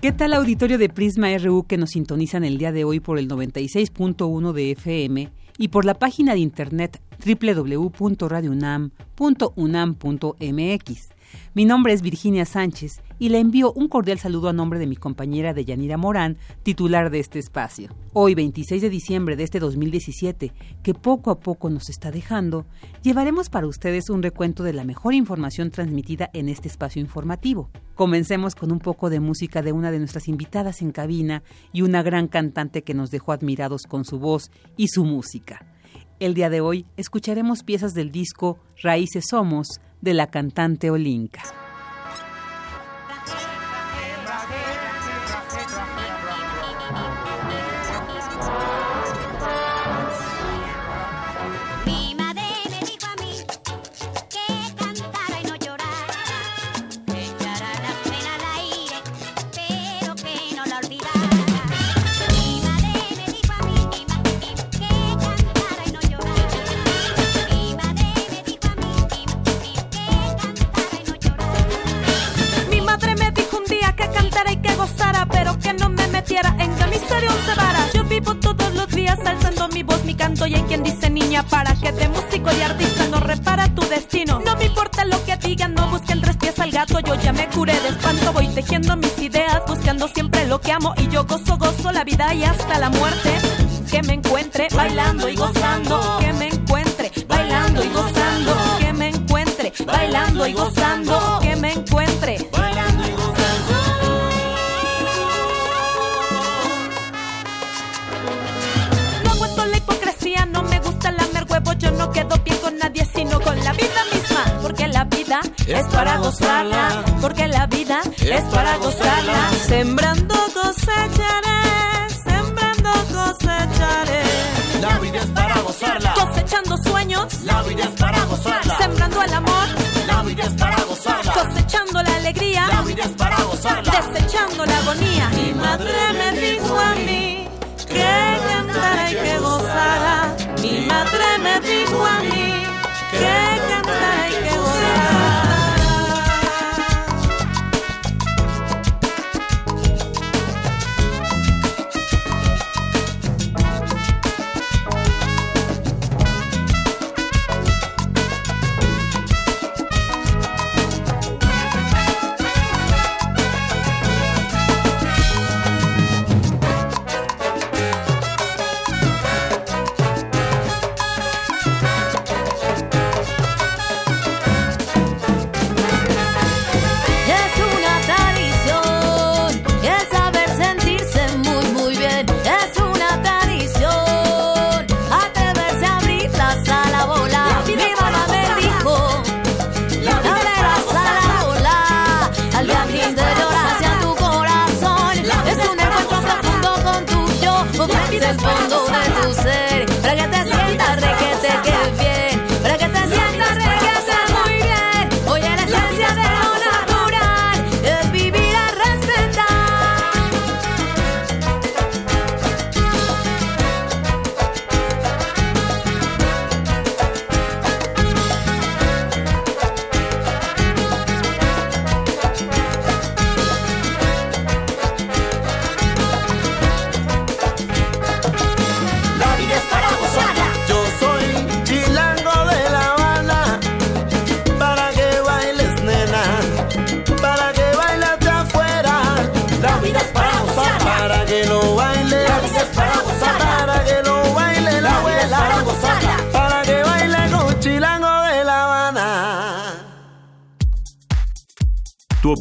¿Qué tal auditorio de Prisma RU que nos sintonizan el día de hoy por el 96.1 de FM y por la página de internet www.radiounam.unam.mx? Mi nombre es Virginia Sánchez y le envío un cordial saludo a nombre de mi compañera Deyanira Morán, titular de este espacio. Hoy, 26 de diciembre de este 2017, que poco a poco nos está dejando, llevaremos para ustedes un recuento de la mejor información transmitida en este espacio informativo. Comencemos con un poco de música de una de nuestras invitadas en cabina y una gran cantante que nos dejó admirados con su voz y su música. El día de hoy escucharemos piezas del disco Raíces Somos de la cantante Olinka. Y hay quien dice niña para que de músico y artista no repara tu destino. No me importa lo que digan, no busquen tres pies al gato. Yo ya me curé de espanto, voy tejiendo mis ideas, buscando siempre lo que amo y yo gozo, gozo la vida y hasta la muerte. Que me encuentre bailando y gozando, que me encuentre bailando y gozando, que me encuentre bailando y gozando, que me encuentre no quedo bien con nadie, sino con la vida misma. Porque la vida es para gozarla, porque la vida es para gozarla. Sembrando cosecharé, sembrando cosecharé. La vida es para gozarla. Cosechando sueños, la vida es para gozarla. Sembrando el amor, la vida es para gozarla. Cosechando la alegría, la vida es para gozarla. Desechando la agonía. Mi madre me dijo a mí que cantara y que gozara. Mi madre me dijo a mí que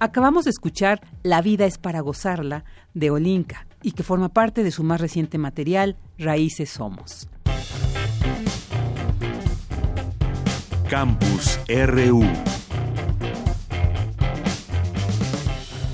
Acabamos de escuchar La vida es para gozarla de Olinka y que forma parte de su más reciente material Raíces Somos. Campus RU.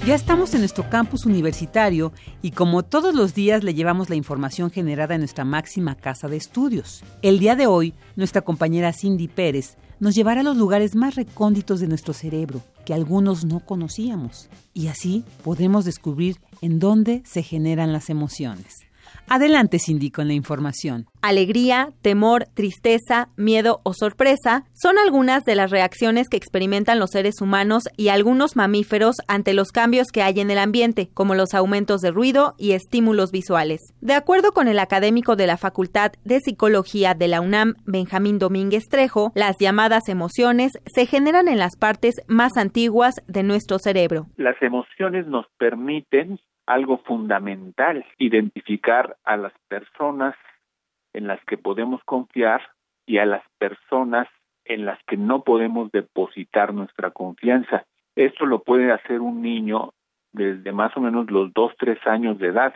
Ya estamos en nuestro campus universitario y como todos los días le llevamos la información generada en nuestra máxima casa de estudios. El día de hoy, nuestra compañera Cindy Pérez nos llevará a los lugares más recónditos de nuestro cerebro, que algunos no conocíamos, y así podremos descubrir en dónde se generan las emociones. Adelante, Cindy, con la información. Alegría, temor, tristeza, miedo o sorpresa son algunas de las reacciones que experimentan los seres humanos y algunos mamíferos ante los cambios que hay en el ambiente, como los aumentos de ruido y estímulos visuales. De acuerdo con el académico de la Facultad de Psicología de la UNAM, Benjamín Domínguez Trejo, las llamadas emociones se generan en las partes más antiguas de nuestro cerebro. Las emociones nos permiten algo fundamental, identificar a las personas en las que podemos confiar y a las personas en las que no podemos depositar nuestra confianza. Esto lo puede hacer un niño desde más o menos los dos, tres años de edad.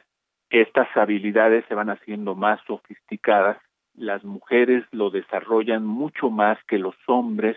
Estas habilidades se van haciendo más sofisticadas. Las mujeres lo desarrollan mucho más que los hombres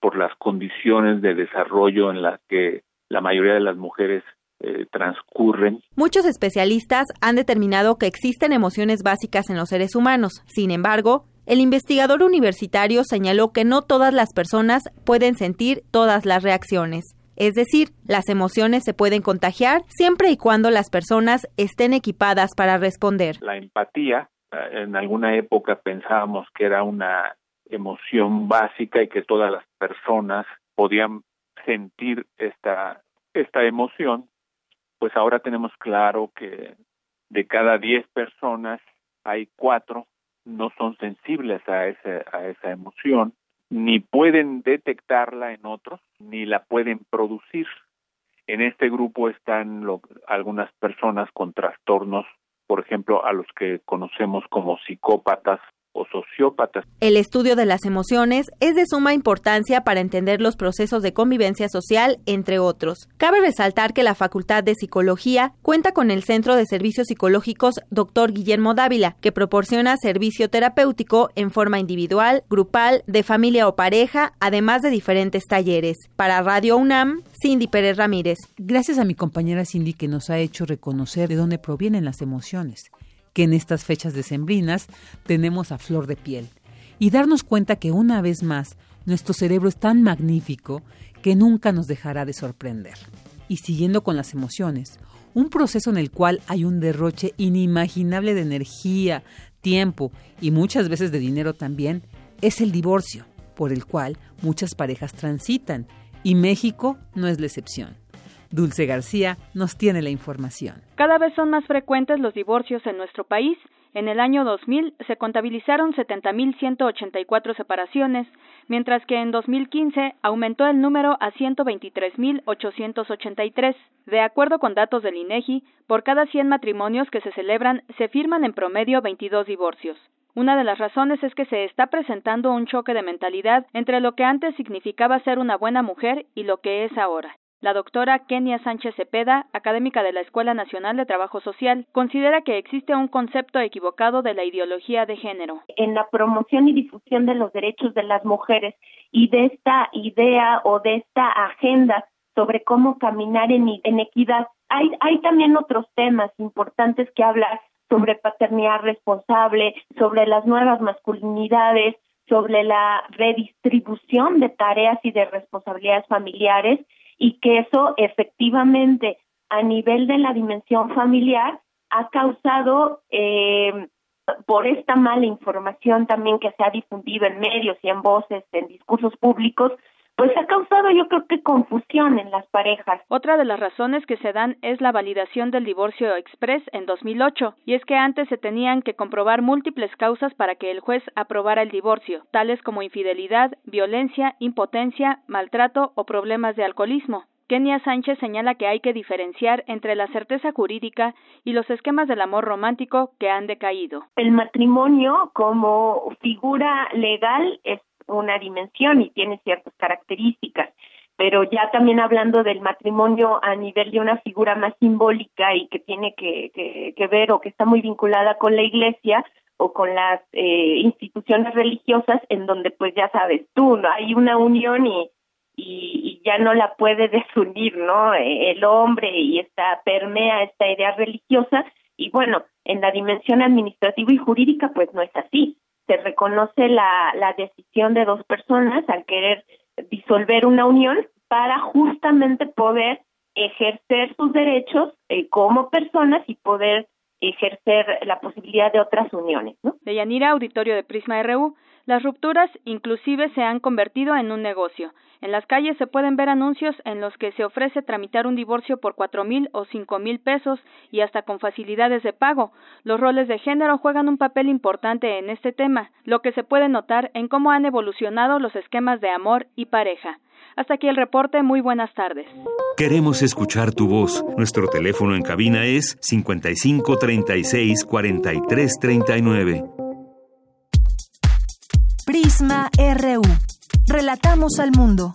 por las condiciones de desarrollo en las que la mayoría de las mujeres eh, transcurren. Muchos especialistas han determinado que existen emociones básicas en los seres humanos. Sin embargo, el investigador universitario señaló que no todas las personas pueden sentir todas las reacciones. Es decir, las emociones se pueden contagiar siempre y cuando las personas estén equipadas para responder. La empatía, eh, en alguna época pensábamos que era una emoción básica y que todas las personas podían sentir esta, esta emoción, pues ahora tenemos claro que de cada diez personas hay cuatro no son sensibles a, ese, a esa emoción, ni pueden detectarla en otros, ni la pueden producir. En este grupo están algunas personas con trastornos, por ejemplo, a los que conocemos como psicópatas o sociópatas. El estudio de las emociones es de suma importancia para entender los procesos de convivencia social, entre otros. Cabe resaltar que la Facultad de Psicología cuenta con el Centro de Servicios Psicológicos Dr. Guillermo Dávila, que proporciona servicio terapéutico en forma individual, grupal, de familia o pareja, además de diferentes talleres. Para Radio UNAM, Cindy Pérez Ramírez. Gracias a mi compañera Cindy que nos ha hecho reconocer de dónde provienen las emociones que en estas fechas decembrinas tenemos a flor de piel y darnos cuenta que una vez más nuestro cerebro es tan magnífico que nunca nos dejará de sorprender. Y siguiendo con las emociones, un proceso en el cual hay un derroche inimaginable de energía, tiempo y muchas veces de dinero también, es el divorcio, por el cual muchas parejas transitan, y México no es la excepción. Dulce García nos tiene la información. Cada vez son más frecuentes los divorcios en nuestro país. En el año 2000 se contabilizaron 70.184 separaciones, mientras que en 2015 aumentó el número a 123.883. De acuerdo con datos del INEGI, por cada 100 matrimonios que se celebran se firman en promedio 22 divorcios. Una de las razones es que se está presentando un choque de mentalidad entre lo que antes significaba ser una buena mujer y lo que es ahora. La doctora Kenia Sánchez Cepeda, académica de la Escuela Nacional de Trabajo Social, considera que existe un concepto equivocado de la ideología de género. En la promoción y difusión de los derechos de las mujeres y de esta idea o de esta agenda sobre cómo caminar en, equidad, hay, hay también otros temas importantes que hablar sobre paternidad responsable, sobre las nuevas masculinidades, sobre la redistribución de tareas y de responsabilidades familiares y que eso efectivamente a nivel de la dimensión familiar ha causado eh, por esta mala información también que se ha difundido en medios y en voces, en discursos públicos, pues ha causado yo creo que confusión en las parejas. Otra de las razones que se dan es la validación del divorcio express en 2008, y es que antes se tenían que comprobar múltiples causas para que el juez aprobara el divorcio, tales como infidelidad, violencia, impotencia, maltrato o problemas de alcoholismo. Kenia Sánchez señala que hay que diferenciar entre la certeza jurídica y los esquemas del amor romántico que han decaído. El matrimonio como figura legal es una dimensión y tiene ciertas características, pero ya también hablando del matrimonio a nivel de una figura más simbólica y que tiene que, que, ver o que está muy vinculada con la iglesia o con las eh, instituciones religiosas en donde pues ya sabes tú, ¿no? hay una unión y, y, ya no la puede desunir, ¿no? El hombre y esta permea esta idea religiosa y bueno, en la dimensión administrativa y jurídica pues no es así se reconoce la, la decisión de dos personas al querer disolver una unión para justamente poder ejercer sus derechos eh, como personas y poder ejercer la posibilidad de otras uniones. ¿no? De Yanira, auditorio de Prisma RU, las rupturas inclusive se han convertido en un negocio. En las calles se pueden ver anuncios en los que se ofrece tramitar un divorcio por cuatro mil o cinco mil pesos y hasta con facilidades de pago. Los roles de género juegan un papel importante en este tema, lo que se puede notar en cómo han evolucionado los esquemas de amor y pareja. Hasta aquí el reporte. Muy buenas tardes. Queremos escuchar tu voz. Nuestro teléfono en cabina es 55 36 43 39. Prisma RU. Relatamos al mundo.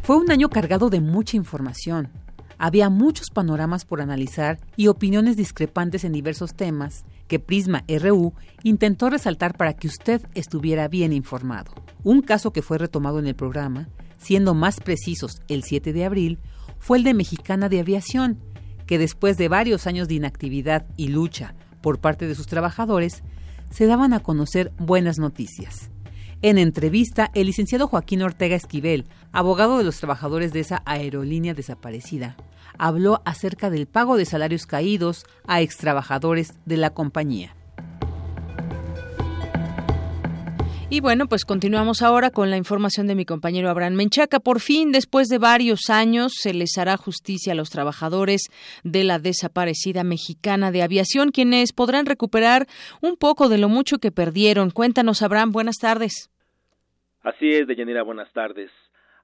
Fue un año cargado de mucha información. Había muchos panoramas por analizar y opiniones discrepantes en diversos temas que Prisma RU intentó resaltar para que usted estuviera bien informado. Un caso que fue retomado en el programa siendo más precisos el 7 de abril, fue el de Mexicana de Aviación, que después de varios años de inactividad y lucha por parte de sus trabajadores, se daban a conocer buenas noticias. En entrevista, el licenciado Joaquín Ortega Esquivel, abogado de los trabajadores de esa aerolínea desaparecida, habló acerca del pago de salarios caídos a extrabajadores de la compañía. Y bueno, pues continuamos ahora con la información de mi compañero Abraham Menchaca. Por fin, después de varios años, se les hará justicia a los trabajadores de la desaparecida mexicana de aviación, quienes podrán recuperar un poco de lo mucho que perdieron. Cuéntanos, Abraham, buenas tardes. Así es, Deyanira, buenas tardes.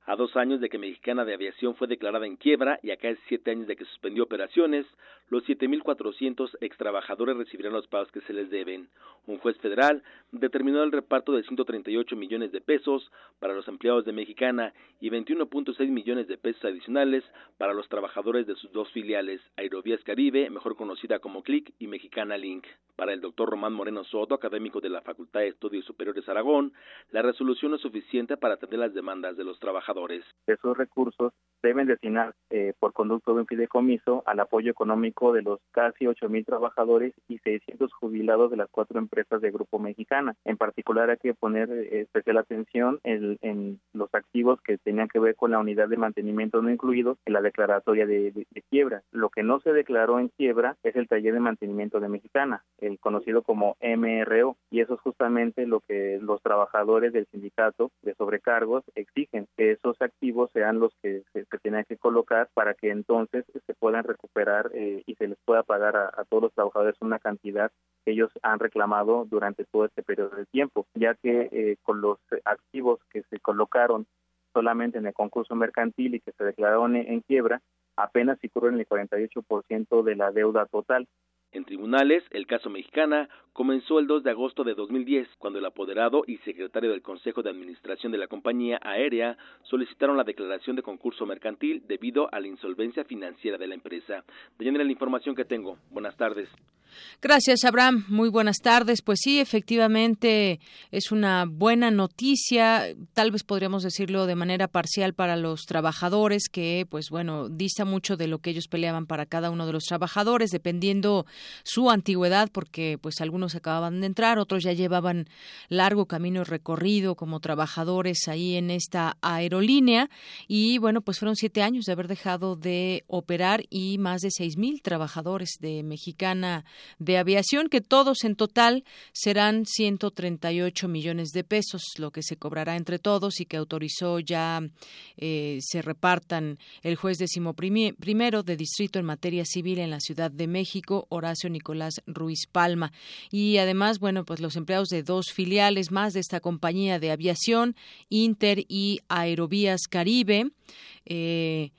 A dos años de que Mexicana de Aviación fue declarada en quiebra y a casi siete años de que suspendió operaciones, los 7.400 extrabajadores recibirán los pagos que se les deben. Un juez federal determinó el reparto de 138 millones de pesos para los empleados de Mexicana y 21.6 millones de pesos adicionales para los trabajadores de sus dos filiales, Aerovías Caribe, mejor conocida como CLIC, y Mexicana Link. Para el doctor Román Moreno Soto, académico de la Facultad de Estudios Superiores Aragón, la resolución es suficiente para atender las demandas de los trabajadores. Esos recursos deben destinar eh, por conducto de un fideicomiso al apoyo económico de los casi 8.000 trabajadores y 600 jubilados de las cuatro empresas de Grupo Mexicana. En particular hay que poner eh, especial atención en, los activos que tenían que ver con la unidad de mantenimiento no incluidos en la declaratoria de, de, quiebra. Lo que no se declaró en quiebra es el taller de mantenimiento de Mexicana, el conocido como MRO, y eso es justamente lo que los trabajadores del sindicato de sobrecargos exigen, que esos activos sean los que se que tienen que colocar para que entonces se puedan recuperar eh, y se les pueda pagar a, todos los trabajadores una cantidad que ellos han reclamado durante todo este periodo de tiempo, ya que eh, con los activos que se colocaron solamente en el concurso mercantil y que se declararon en, quiebra, apenas si cubren el 48% de la deuda total. En tribunales, el caso mexicana comenzó el 2 de agosto de 2010, cuando el apoderado y secretario del Consejo de Administración de la compañía aérea solicitaron la declaración de concurso mercantil debido a la insolvencia financiera de la empresa. De la información que tengo. Buenas tardes. Gracias, Abraham. Muy buenas tardes. Pues sí, efectivamente es una buena noticia, tal vez podríamos decirlo de manera parcial para los trabajadores, que pues bueno, dista mucho de lo que ellos peleaban para cada uno de los trabajadores, dependiendo su antigüedad porque pues algunos acababan de entrar, otros ya llevaban largo camino recorrido como trabajadores ahí en esta aerolínea. Y bueno, pues fueron siete años de haber dejado de operar y más de seis mil trabajadores de Mexicana de Aviación que todos en total serán 138 millones de pesos, lo que se cobrará entre todos y que autorizó ya eh, se repartan el juez primero de distrito en materia civil en la Ciudad de México, Nicolás Ruiz Palma. Y además, bueno, pues los empleados de dos filiales más de esta compañía de aviación, Inter y Aerovías Caribe, eh,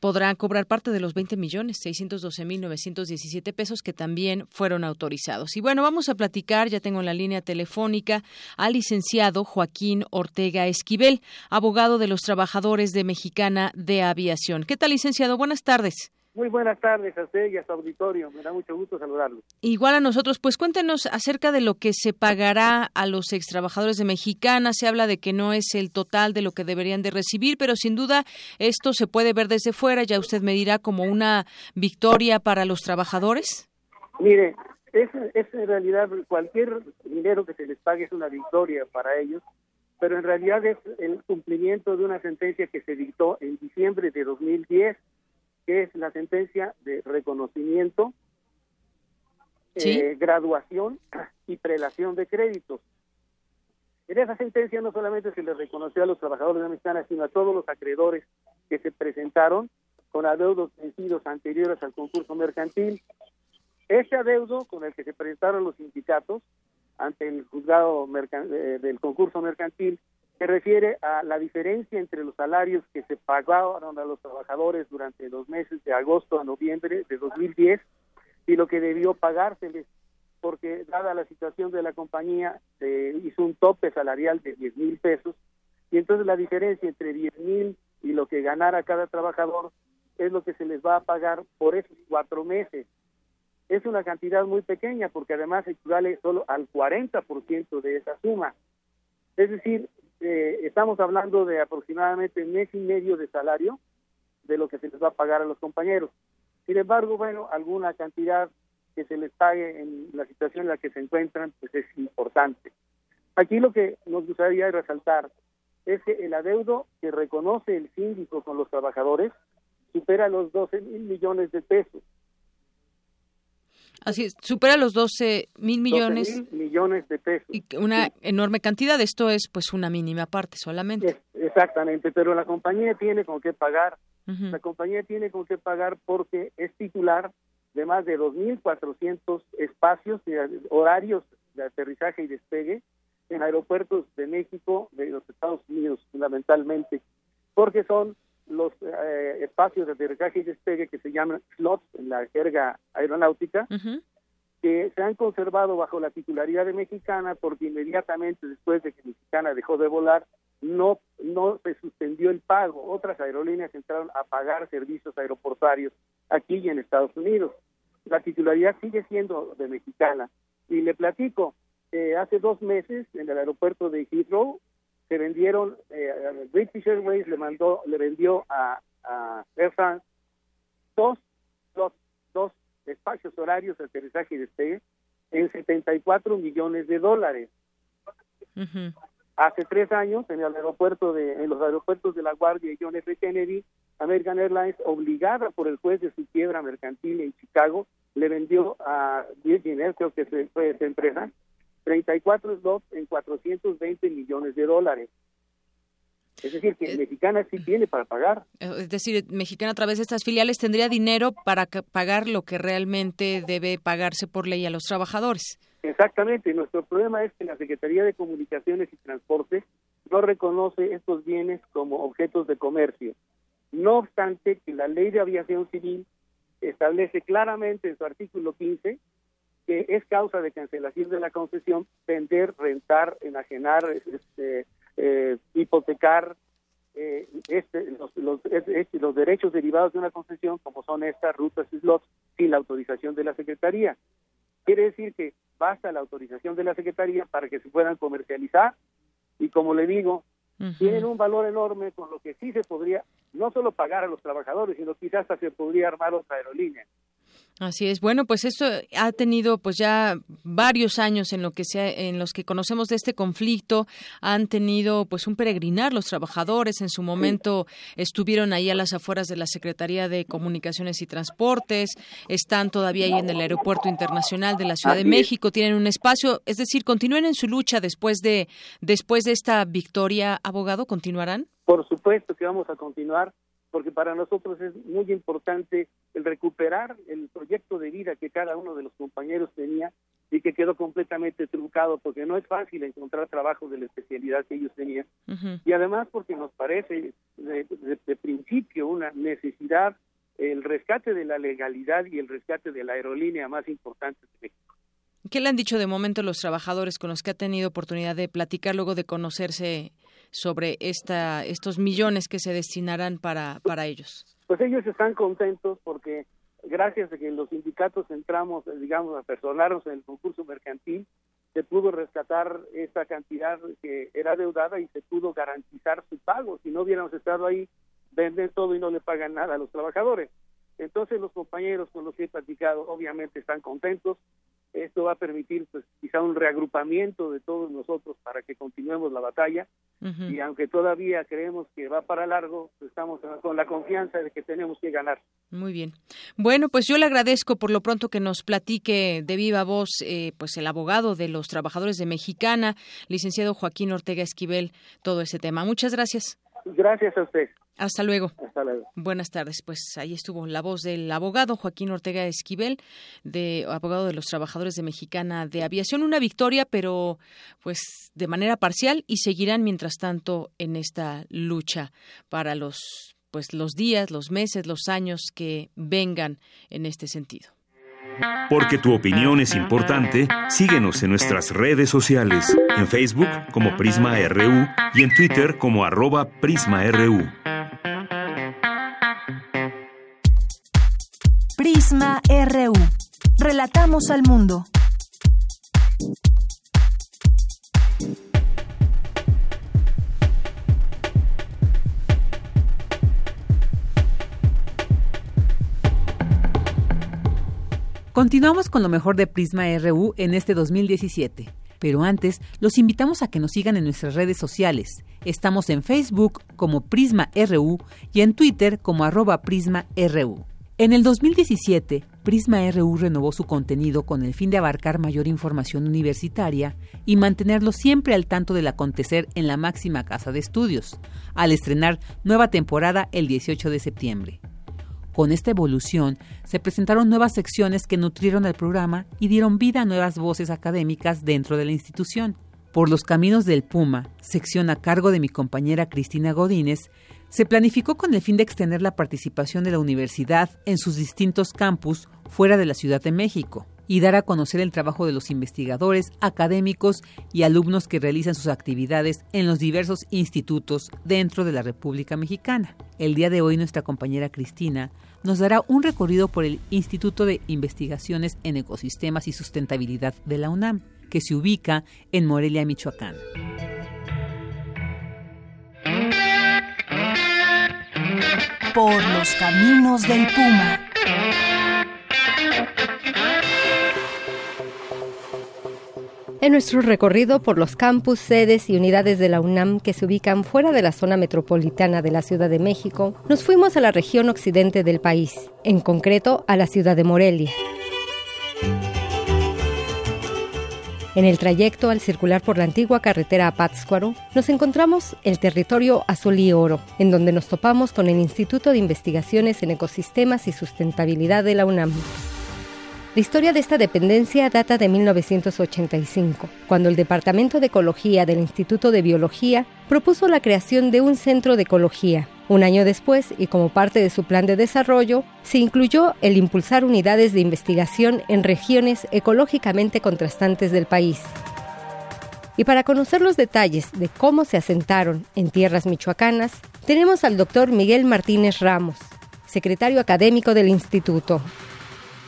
podrán cobrar parte de los 20 millones 612 mil 917 pesos que también fueron autorizados. Y bueno, vamos a platicar, ya tengo en la línea telefónica al licenciado Joaquín Ortega Esquivel, abogado de los trabajadores de Mexicana de Aviación. ¿Qué tal, licenciado? Buenas tardes. Muy buenas tardes a usted y a su auditorio. Me da mucho gusto saludarlo. Igual a nosotros, pues cuéntenos acerca de lo que se pagará a los extrabajadores de Mexicana. Se habla de que no es el total de lo que deberían de recibir, pero sin duda esto se puede ver desde fuera. Ya usted me dirá como una victoria para los trabajadores. Mire, es, es en realidad cualquier dinero que se les pague es una victoria para ellos, pero en realidad es el cumplimiento de una sentencia que se dictó en diciembre de 2010 que es la sentencia de reconocimiento, eh, graduación y prelación de créditos. En esa sentencia no solamente se le reconoció a los trabajadores de Mexicana, sino a todos los acreedores que se presentaron con adeudos vencidos anteriores al concurso mercantil. Ese adeudo con el que se presentaron los sindicatos ante el juzgado eh, del concurso mercantil se refiere a la diferencia entre los salarios que se pagaron a los trabajadores durante los meses de agosto a noviembre de 2010 y lo que debió pagárseles, porque dada la situación de la compañía se hizo un tope salarial de 10 mil pesos y entonces la diferencia entre 10 mil y lo que ganara cada trabajador es lo que se les va a pagar por esos cuatro meses. Es una cantidad muy pequeña porque además equivale solo al 40% de esa suma. Es decir, eh, estamos hablando de aproximadamente mes y medio de salario de lo que se les va a pagar a los compañeros. Sin embargo, bueno, alguna cantidad que se les pague en la situación en la que se encuentran, pues es importante. Aquí lo que nos gustaría resaltar es que el adeudo que reconoce el síndico con los trabajadores supera los 12 mil millones de pesos. Así es, supera los 12 mil millones. millones de pesos. Y una enorme cantidad, esto es pues una mínima parte solamente. exactamente, pero la compañía tiene con qué pagar. La compañía tiene con qué pagar porque es titular de más de 2.400 espacios horarios de aterrizaje y despegue en aeropuertos de México, de los Estados Unidos fundamentalmente, porque son los eh, espacios de aterrizaje y despegue que se llaman slots en la jerga aeronáutica, que se han conservado bajo la titularidad de Mexicana porque inmediatamente después de que Mexicana dejó de volar, no, no se suspendió el pago. Otras aerolíneas entraron a pagar servicios aeroportuarios aquí y en Estados Unidos. La titularidad sigue siendo de Mexicana. Y le platico, eh, hace dos meses en el aeropuerto de Heathrow se vendieron, eh, British Airways le mandó, le vendió a, Air France dos, dos, dos espacios horarios de aterrizaje y despegue en 74 millones de dólares. Hace tres años, en el aeropuerto de, en los aeropuertos de La Guardia y John F. Kennedy, American Airlines, obligada por el juez de su quiebra mercantil en Chicago, le vendió a Virgin Air, creo que fue esa empresa, 34 slots en 420 millones de dólares. Es decir, que eh, Mexicana sí tiene para pagar. Es decir, Mexicana a través de estas filiales tendría dinero para pagar lo que realmente debe pagarse por ley a los trabajadores. Exactamente. Nuestro problema es que la Secretaría de Comunicaciones y Transportes no reconoce estos bienes como objetos de comercio. No obstante que la Ley de Aviación Civil establece claramente en su artículo 15 que es causa de cancelación de la concesión vender, rentar, enajenar, este, eh, hipotecar eh, este, los, los, este, los, derechos derivados de una concesión, como son estas rutas y slots, sin la autorización de la Secretaría. Quiere decir que basta la autorización de la Secretaría para que se puedan comercializar y, como le digo, tienen un valor enorme con lo que sí se podría no solo pagar a los trabajadores, sino quizás hasta se podría armar otra aerolínea. Así es. Bueno, pues esto ha tenido pues ya varios años en lo que sea, en los que conocemos de este conflicto. Han tenido pues un peregrinar los trabajadores. En su momento estuvieron ahí a las afueras de la Secretaría de Comunicaciones y Transportes. Están todavía ahí en el Aeropuerto Internacional de la Ciudad de México. Tienen un espacio. Es decir, continúen en su lucha después de después de esta victoria. Abogado, continuarán. Por supuesto que vamos a continuar porque para nosotros es muy importante el recuperar el proyecto de vida que cada uno de los compañeros tenía y que quedó completamente truncado porque no es fácil encontrar trabajo de la especialidad que ellos tenían y además porque nos parece de, principio una necesidad el rescate de la legalidad y el rescate de la aerolínea más importante de México. ¿Qué le han dicho de momento los trabajadores con los que ha tenido oportunidad de platicar luego de conocerse sobre esta, estos millones que se destinarán para, para ellos? Pues ellos están contentos porque gracias a que los sindicatos entramos, eh, digamos, a personarnos en el concurso mercantil, se pudo rescatar esta cantidad que era deudada y se pudo garantizar su pago. Si no hubiéramos estado ahí, venden todo y no le pagan nada a los trabajadores. Entonces los compañeros con los que he platicado obviamente están contentos, esto va a permitir, pues, quizá un reagrupamiento de todos nosotros para que continuemos la batalla. Y aunque todavía creemos que va para largo, pues, estamos con la confianza de que tenemos que ganar. Muy bien. Bueno, pues yo le agradezco por lo pronto que nos platique de viva voz, eh, pues el abogado de los trabajadores de Mexicana, licenciado Joaquín Ortega Esquivel, todo ese tema. Muchas gracias. Gracias a usted. Hasta luego. Hasta luego. Buenas tardes. Pues ahí estuvo la voz del abogado Joaquín Ortega Esquivel, de abogado de los trabajadores de Mexicana de Aviación. Una victoria, pero pues de manera parcial y seguirán mientras tanto en esta lucha para los pues los días, los meses, los años que vengan en este sentido. Porque tu opinión es importante, síguenos en nuestras redes sociales, en Facebook como Prisma RU y en Twitter como arroba PrismaRU. Relatamos al mundo. Continuamos con lo mejor de Prisma RU en este 2017. Pero antes, los invitamos a que nos sigan en nuestras redes sociales. Estamos en Facebook como Prisma RU y en Twitter como arroba Prisma RU. En el 2017, Prisma RU renovó su contenido con el fin de abarcar mayor información universitaria y mantenerlo siempre al tanto del acontecer en la máxima casa de estudios, al estrenar nueva temporada el 18 de septiembre. Con esta evolución, se presentaron nuevas secciones que nutrieron el programa y dieron vida a nuevas voces académicas dentro de la institución. Por los caminos del Puma, sección a cargo de mi compañera Cristina Godínez, se planificó con el fin de extender la participación de la universidad en sus distintos campus fuera de la Ciudad de México y dar a conocer el trabajo de los investigadores, académicos y alumnos que realizan sus actividades en los diversos institutos dentro de la República Mexicana. El día de hoy nuestra compañera Cristina nos dará un recorrido por el Instituto de Investigaciones en Ecosistemas y Sustentabilidad de la UNAM, que se ubica en Morelia, Michoacán. Por los caminos del Puma. En nuestro recorrido por los campus, sedes y unidades de la UNAM que se ubican fuera de la zona metropolitana de la Ciudad de México, nos fuimos a la región occidente del país, en concreto a la ciudad de Morelia. En el trayecto al circular por la antigua carretera a Pátzcuaro, nos encontramos el territorio Azul y Oro, en donde nos topamos con el Instituto de Investigaciones en Ecosistemas y Sustentabilidad de la UNAM. La historia de esta dependencia data de 1985, cuando el Departamento de Ecología del Instituto de Biología propuso la creación de un centro de ecología. Un año después, y como parte de su plan de desarrollo, se incluyó el impulsar unidades de investigación en regiones ecológicamente contrastantes del país. Y para conocer los detalles de cómo se asentaron en tierras michoacanas, tenemos al doctor Miguel Martínez Ramos, secretario académico del instituto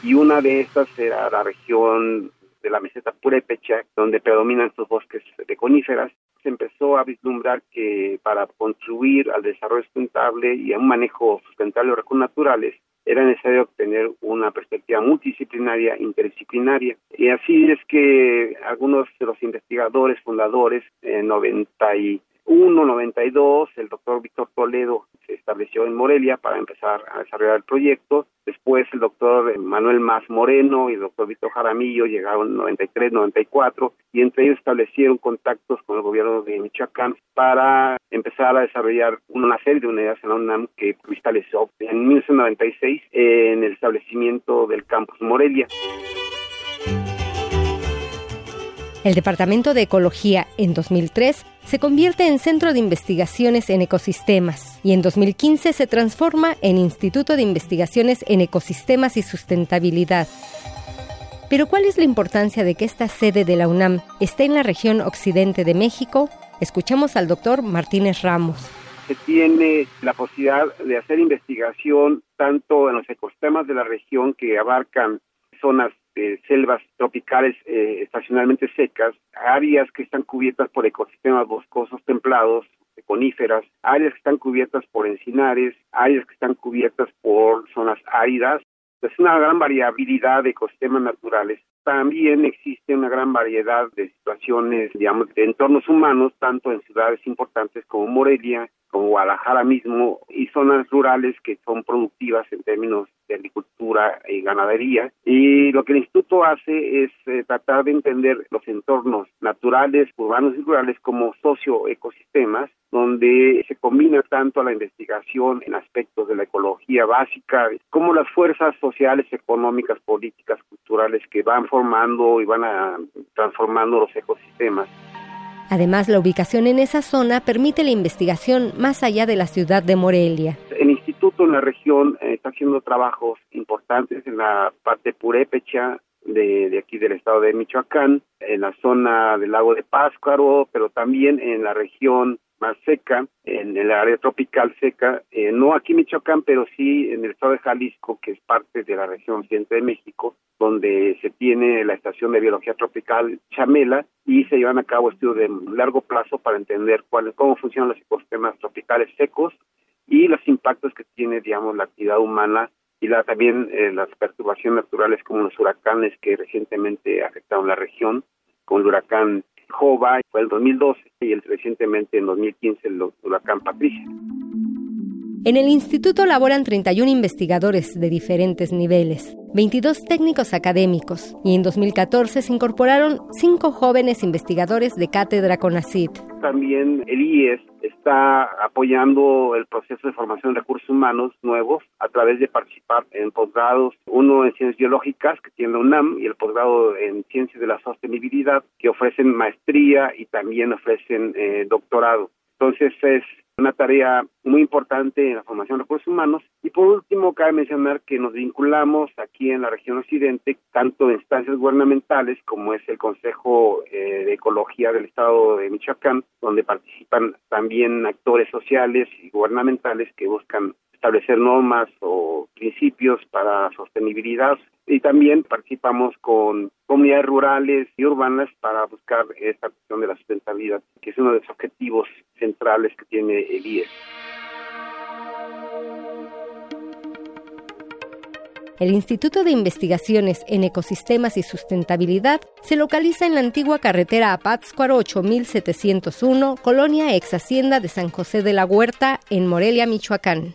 y una de estas era la región de la meseta Purépecha, donde predominan estos bosques de coníferas. Se empezó a vislumbrar que para contribuir al desarrollo sustentable y a un manejo sustentable de recursos naturales, era necesario tener una perspectiva multidisciplinaria, interdisciplinaria. Y así es que algunos de los investigadores fundadores, en 90 y 1.92, el doctor Víctor Toledo se estableció en Morelia para empezar a desarrollar el proyecto. Después el doctor Manuel Más Moreno y el doctor Víctor Jaramillo llegaron en 93, 94 y entre ellos establecieron contactos con el gobierno de Michoacán para empezar a desarrollar una serie de unidades en la UNAM que cristalizó en 1996 en el establecimiento del campus Morelia. El Departamento de Ecología en 2003 se convierte en Centro de Investigaciones en Ecosistemas y en 2015 se transforma en Instituto de Investigaciones en Ecosistemas y Sustentabilidad. Pero ¿cuál es la importancia de que esta sede de la UNAM esté en la región occidente de México? Escuchamos al doctor Martínez Ramos. Se tiene la posibilidad de hacer investigación tanto en los ecosistemas de la región que abarcan zonas de selvas tropicales eh, estacionalmente secas, áreas que están cubiertas por ecosistemas boscosos templados, coníferas, áreas que están cubiertas por encinares, áreas que están cubiertas por zonas áridas. Es una gran variabilidad de ecosistemas naturales. También existe una gran variedad de situaciones, digamos, de entornos humanos, tanto en ciudades importantes como Morelia, como Guadalajara mismo, y zonas rurales que son productivas en términos de agricultura y ganadería. Y lo que el instituto hace es eh, tratar de entender los entornos naturales, urbanos y rurales como socioecosistemas, donde se combina tanto la investigación en aspectos de la ecología básica, como las fuerzas sociales, económicas, políticas, culturales que van formando y van a, transformando los ecosistemas. Además, la ubicación en esa zona permite la investigación más allá de la ciudad de Morelia. El instituto en la región eh, está haciendo trabajos importantes en la parte purépecha de, de, aquí del estado de Michoacán, en la zona del lago de Páscuaro, pero también en la región más seca, en el área tropical seca, eh, no aquí en Michoacán, pero sí en el estado de Jalisco, que es parte de la región occidente de México, donde se tiene la estación de biología tropical Chamela y se llevan a cabo estudios de largo plazo para entender cuál, cómo funcionan los ecosistemas tropicales secos y los impactos que tiene, digamos, la actividad humana y la, también eh, las perturbaciones naturales como los huracanes que recientemente afectaron la región, como el huracán Jova fue el 2012 y el, recientemente en 2015 el huracán Patricia. En el instituto laboran 31 investigadores de diferentes niveles, 22 técnicos académicos y en 2014 se incorporaron 5 jóvenes investigadores de cátedra CONACIT. También el IES está apoyando el proceso de formación de recursos humanos nuevos a través de participar en posgrados, uno en ciencias biológicas que tiene la UNAM y el posgrado en ciencias de la sostenibilidad que ofrecen maestría y también ofrecen eh, doctorado. Entonces es una tarea muy importante en la formación de recursos humanos. Y por último, cabe mencionar que nos vinculamos aquí en la región occidente, tanto en instancias gubernamentales como es el Consejo eh, de Ecología del Estado de Michoacán, donde participan también actores sociales y gubernamentales que buscan establecer normas o principios para sostenibilidad y también participamos con comunidades rurales y urbanas para buscar esta cuestión de la sustentabilidad, que es uno de los objetivos centrales que tiene el IES. El Instituto de Investigaciones en Ecosistemas y Sustentabilidad se localiza en la antigua carretera a Pátzcuaro 8701, colonia ex Hacienda de San José de la Huerta, en Morelia, Michoacán.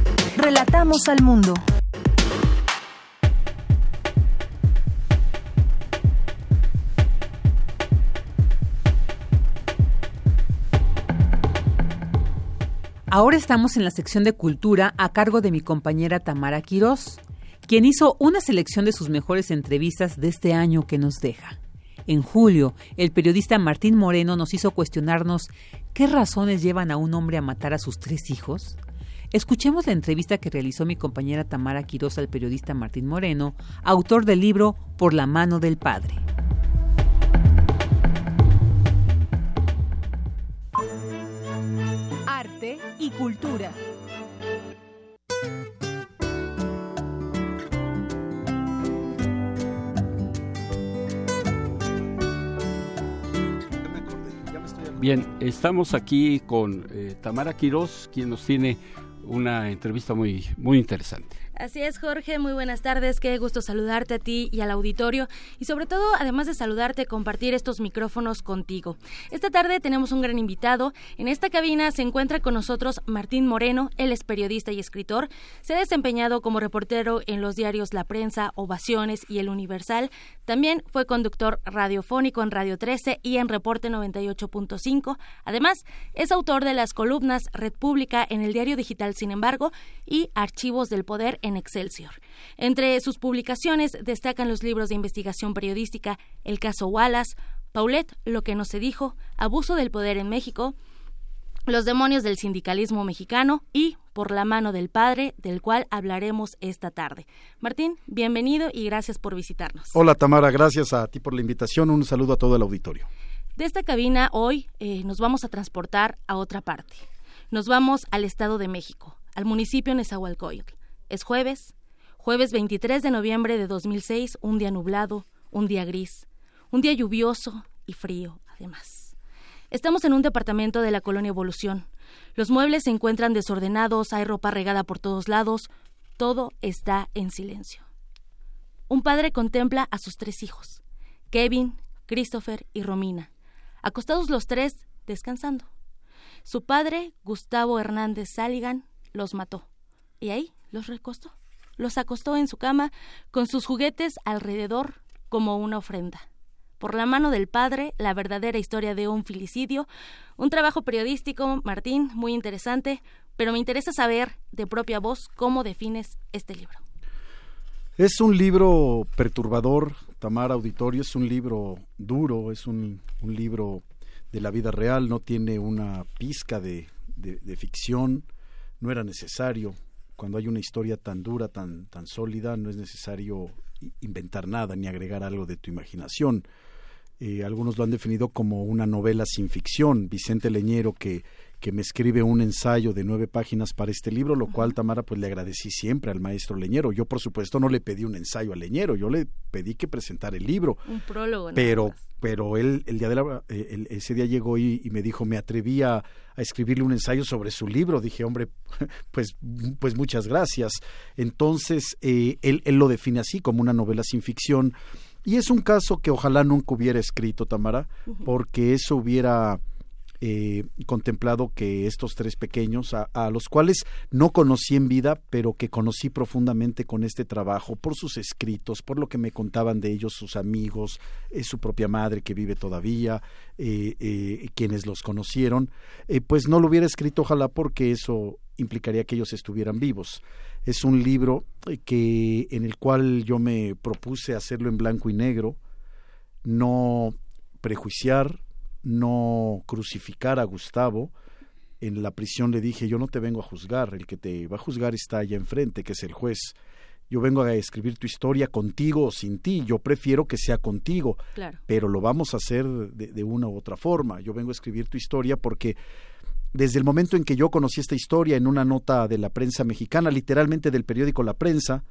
Relatamos al mundo. Ahora estamos en la sección de cultura a cargo de mi compañera Tamara Quirós, quien hizo una selección de sus mejores entrevistas de este año que nos deja. En julio, el periodista Martín Moreno nos hizo cuestionarnos qué razones llevan a un hombre a matar a sus tres hijos. Escuchemos la entrevista que realizó mi compañera Tamara Quiroz al periodista Martín Moreno, autor del libro Por la mano del padre. Arte y cultura. Bien, estamos aquí con eh, Tamara Quiroz, quien nos tiene una entrevista muy, muy interesante. Así es, Jorge, muy buenas tardes, qué gusto saludarte a ti y al auditorio y sobre todo, además de saludarte, compartir estos micrófonos contigo. Esta tarde tenemos un gran invitado. En esta cabina se encuentra con nosotros Martín Moreno, él es periodista y escritor. Se ha desempeñado como reportero en los diarios La Prensa, Ovaciones y El Universal. También fue conductor radiofónico en Radio 13 y en Reporte 98.5. Además, es autor de las columnas Red Pública en el diario digital Sin embargo y Archivos del Poder en Excelsior. Entre sus publicaciones destacan los libros de investigación periodística El caso Wallace, Paulette, Lo que no se dijo, Abuso del poder en México, Los demonios del sindicalismo mexicano y Por la mano del padre, del cual hablaremos esta tarde. Martín, bienvenido y gracias por visitarnos. Hola Tamara, gracias a ti por la invitación. Un saludo a todo el auditorio. De esta cabina hoy eh, nos vamos a transportar a otra parte. Nos vamos al Estado de México, al municipio Nezahualcóyotl. Es jueves, jueves 23 de noviembre de 2006, un día nublado, un día gris, un día lluvioso y frío, además. Estamos en un departamento de la colonia Evolución. Los muebles se encuentran desordenados, hay ropa regada por todos lados, todo está en silencio. Un padre contempla a sus tres hijos, Kevin, Christopher y Romina, acostados los tres, descansando. Su padre, Gustavo Hernández Saligan, los mató. Y ahí los recostó. Los acostó en su cama con sus juguetes alrededor como una ofrenda. Por la mano del padre, la verdadera historia de un filicidio. Un trabajo periodístico, Martín, muy interesante, pero me interesa saber de propia voz cómo defines este libro. Es un libro perturbador, Tamara Auditorio, es un libro duro, es un, libro de la vida real, no tiene una pizca de ficción, no era necesario, cuando hay una historia tan dura, tan, tan sólida, no es necesario inventar nada ni agregar algo de tu imaginación. Eh, algunos lo han definido como una novela sin ficción. Vicente Leñero, que, que me escribe un ensayo de nueve páginas para este libro, lo cual, Tamara, pues le agradecí siempre al maestro Leñero. Yo, por supuesto, no le pedí un ensayo a Leñero, yo le pedí que presentara el libro. Un prólogo. Pero, pero él, el día de la, eh, ese día llegó y, y me dijo, me atreví a, a, escribirle un ensayo sobre su libro. Dije, hombre, pues, pues muchas gracias. Entonces, eh, él, él lo define así, como una novela sin ficción. Y es un caso que ojalá nunca hubiera escrito, Tamara, porque eso hubiera eh, contemplado que estos tres pequeños, a, los cuales no conocí en vida, pero que conocí profundamente con este trabajo, por sus escritos, por lo que me contaban de ellos sus amigos, eh, su propia madre que vive todavía, eh, quienes los conocieron, pues no lo hubiera escrito ojalá porque eso implicaría que ellos estuvieran vivos. Es un libro que en el cual yo me propuse hacerlo en blanco y negro, no prejuiciar, no crucificar a Gustavo. En la prisión le dije, yo no te vengo a juzgar, el que te va a juzgar está allá enfrente, que es el juez. Yo vengo a escribir tu historia contigo o sin ti, yo prefiero que sea contigo, claro. pero lo vamos a hacer de, de, una u otra forma. Yo vengo a escribir tu historia porque desde el momento en que yo conocí esta historia en una nota de la prensa mexicana, literalmente del periódico La Prensa,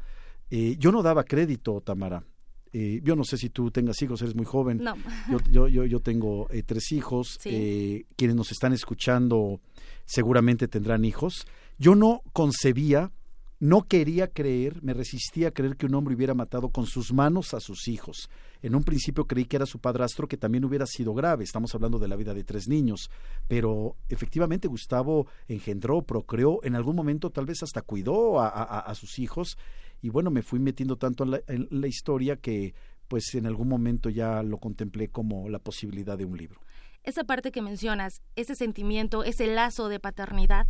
eh, yo no daba crédito, Tamara. Eh, yo no sé si tú tengas hijos, eres muy joven. No. Yo, yo, yo, yo tengo eh, tres hijos. Sí. Eh, quienes nos están escuchando seguramente tendrán hijos. Yo no concebía, no quería creer, me resistía a creer que un hombre hubiera matado con sus manos a sus hijos. En un principio creí que era su padrastro, que también hubiera sido grave. Estamos hablando de la vida de tres niños. Pero efectivamente Gustavo engendró, procreó, en algún momento tal vez hasta cuidó a, a, a sus hijos y bueno, me fui metiendo tanto en la, en la, historia que pues en algún momento ya lo contemplé como la posibilidad de un libro. Esa parte que mencionas, ese sentimiento, ese lazo de paternidad,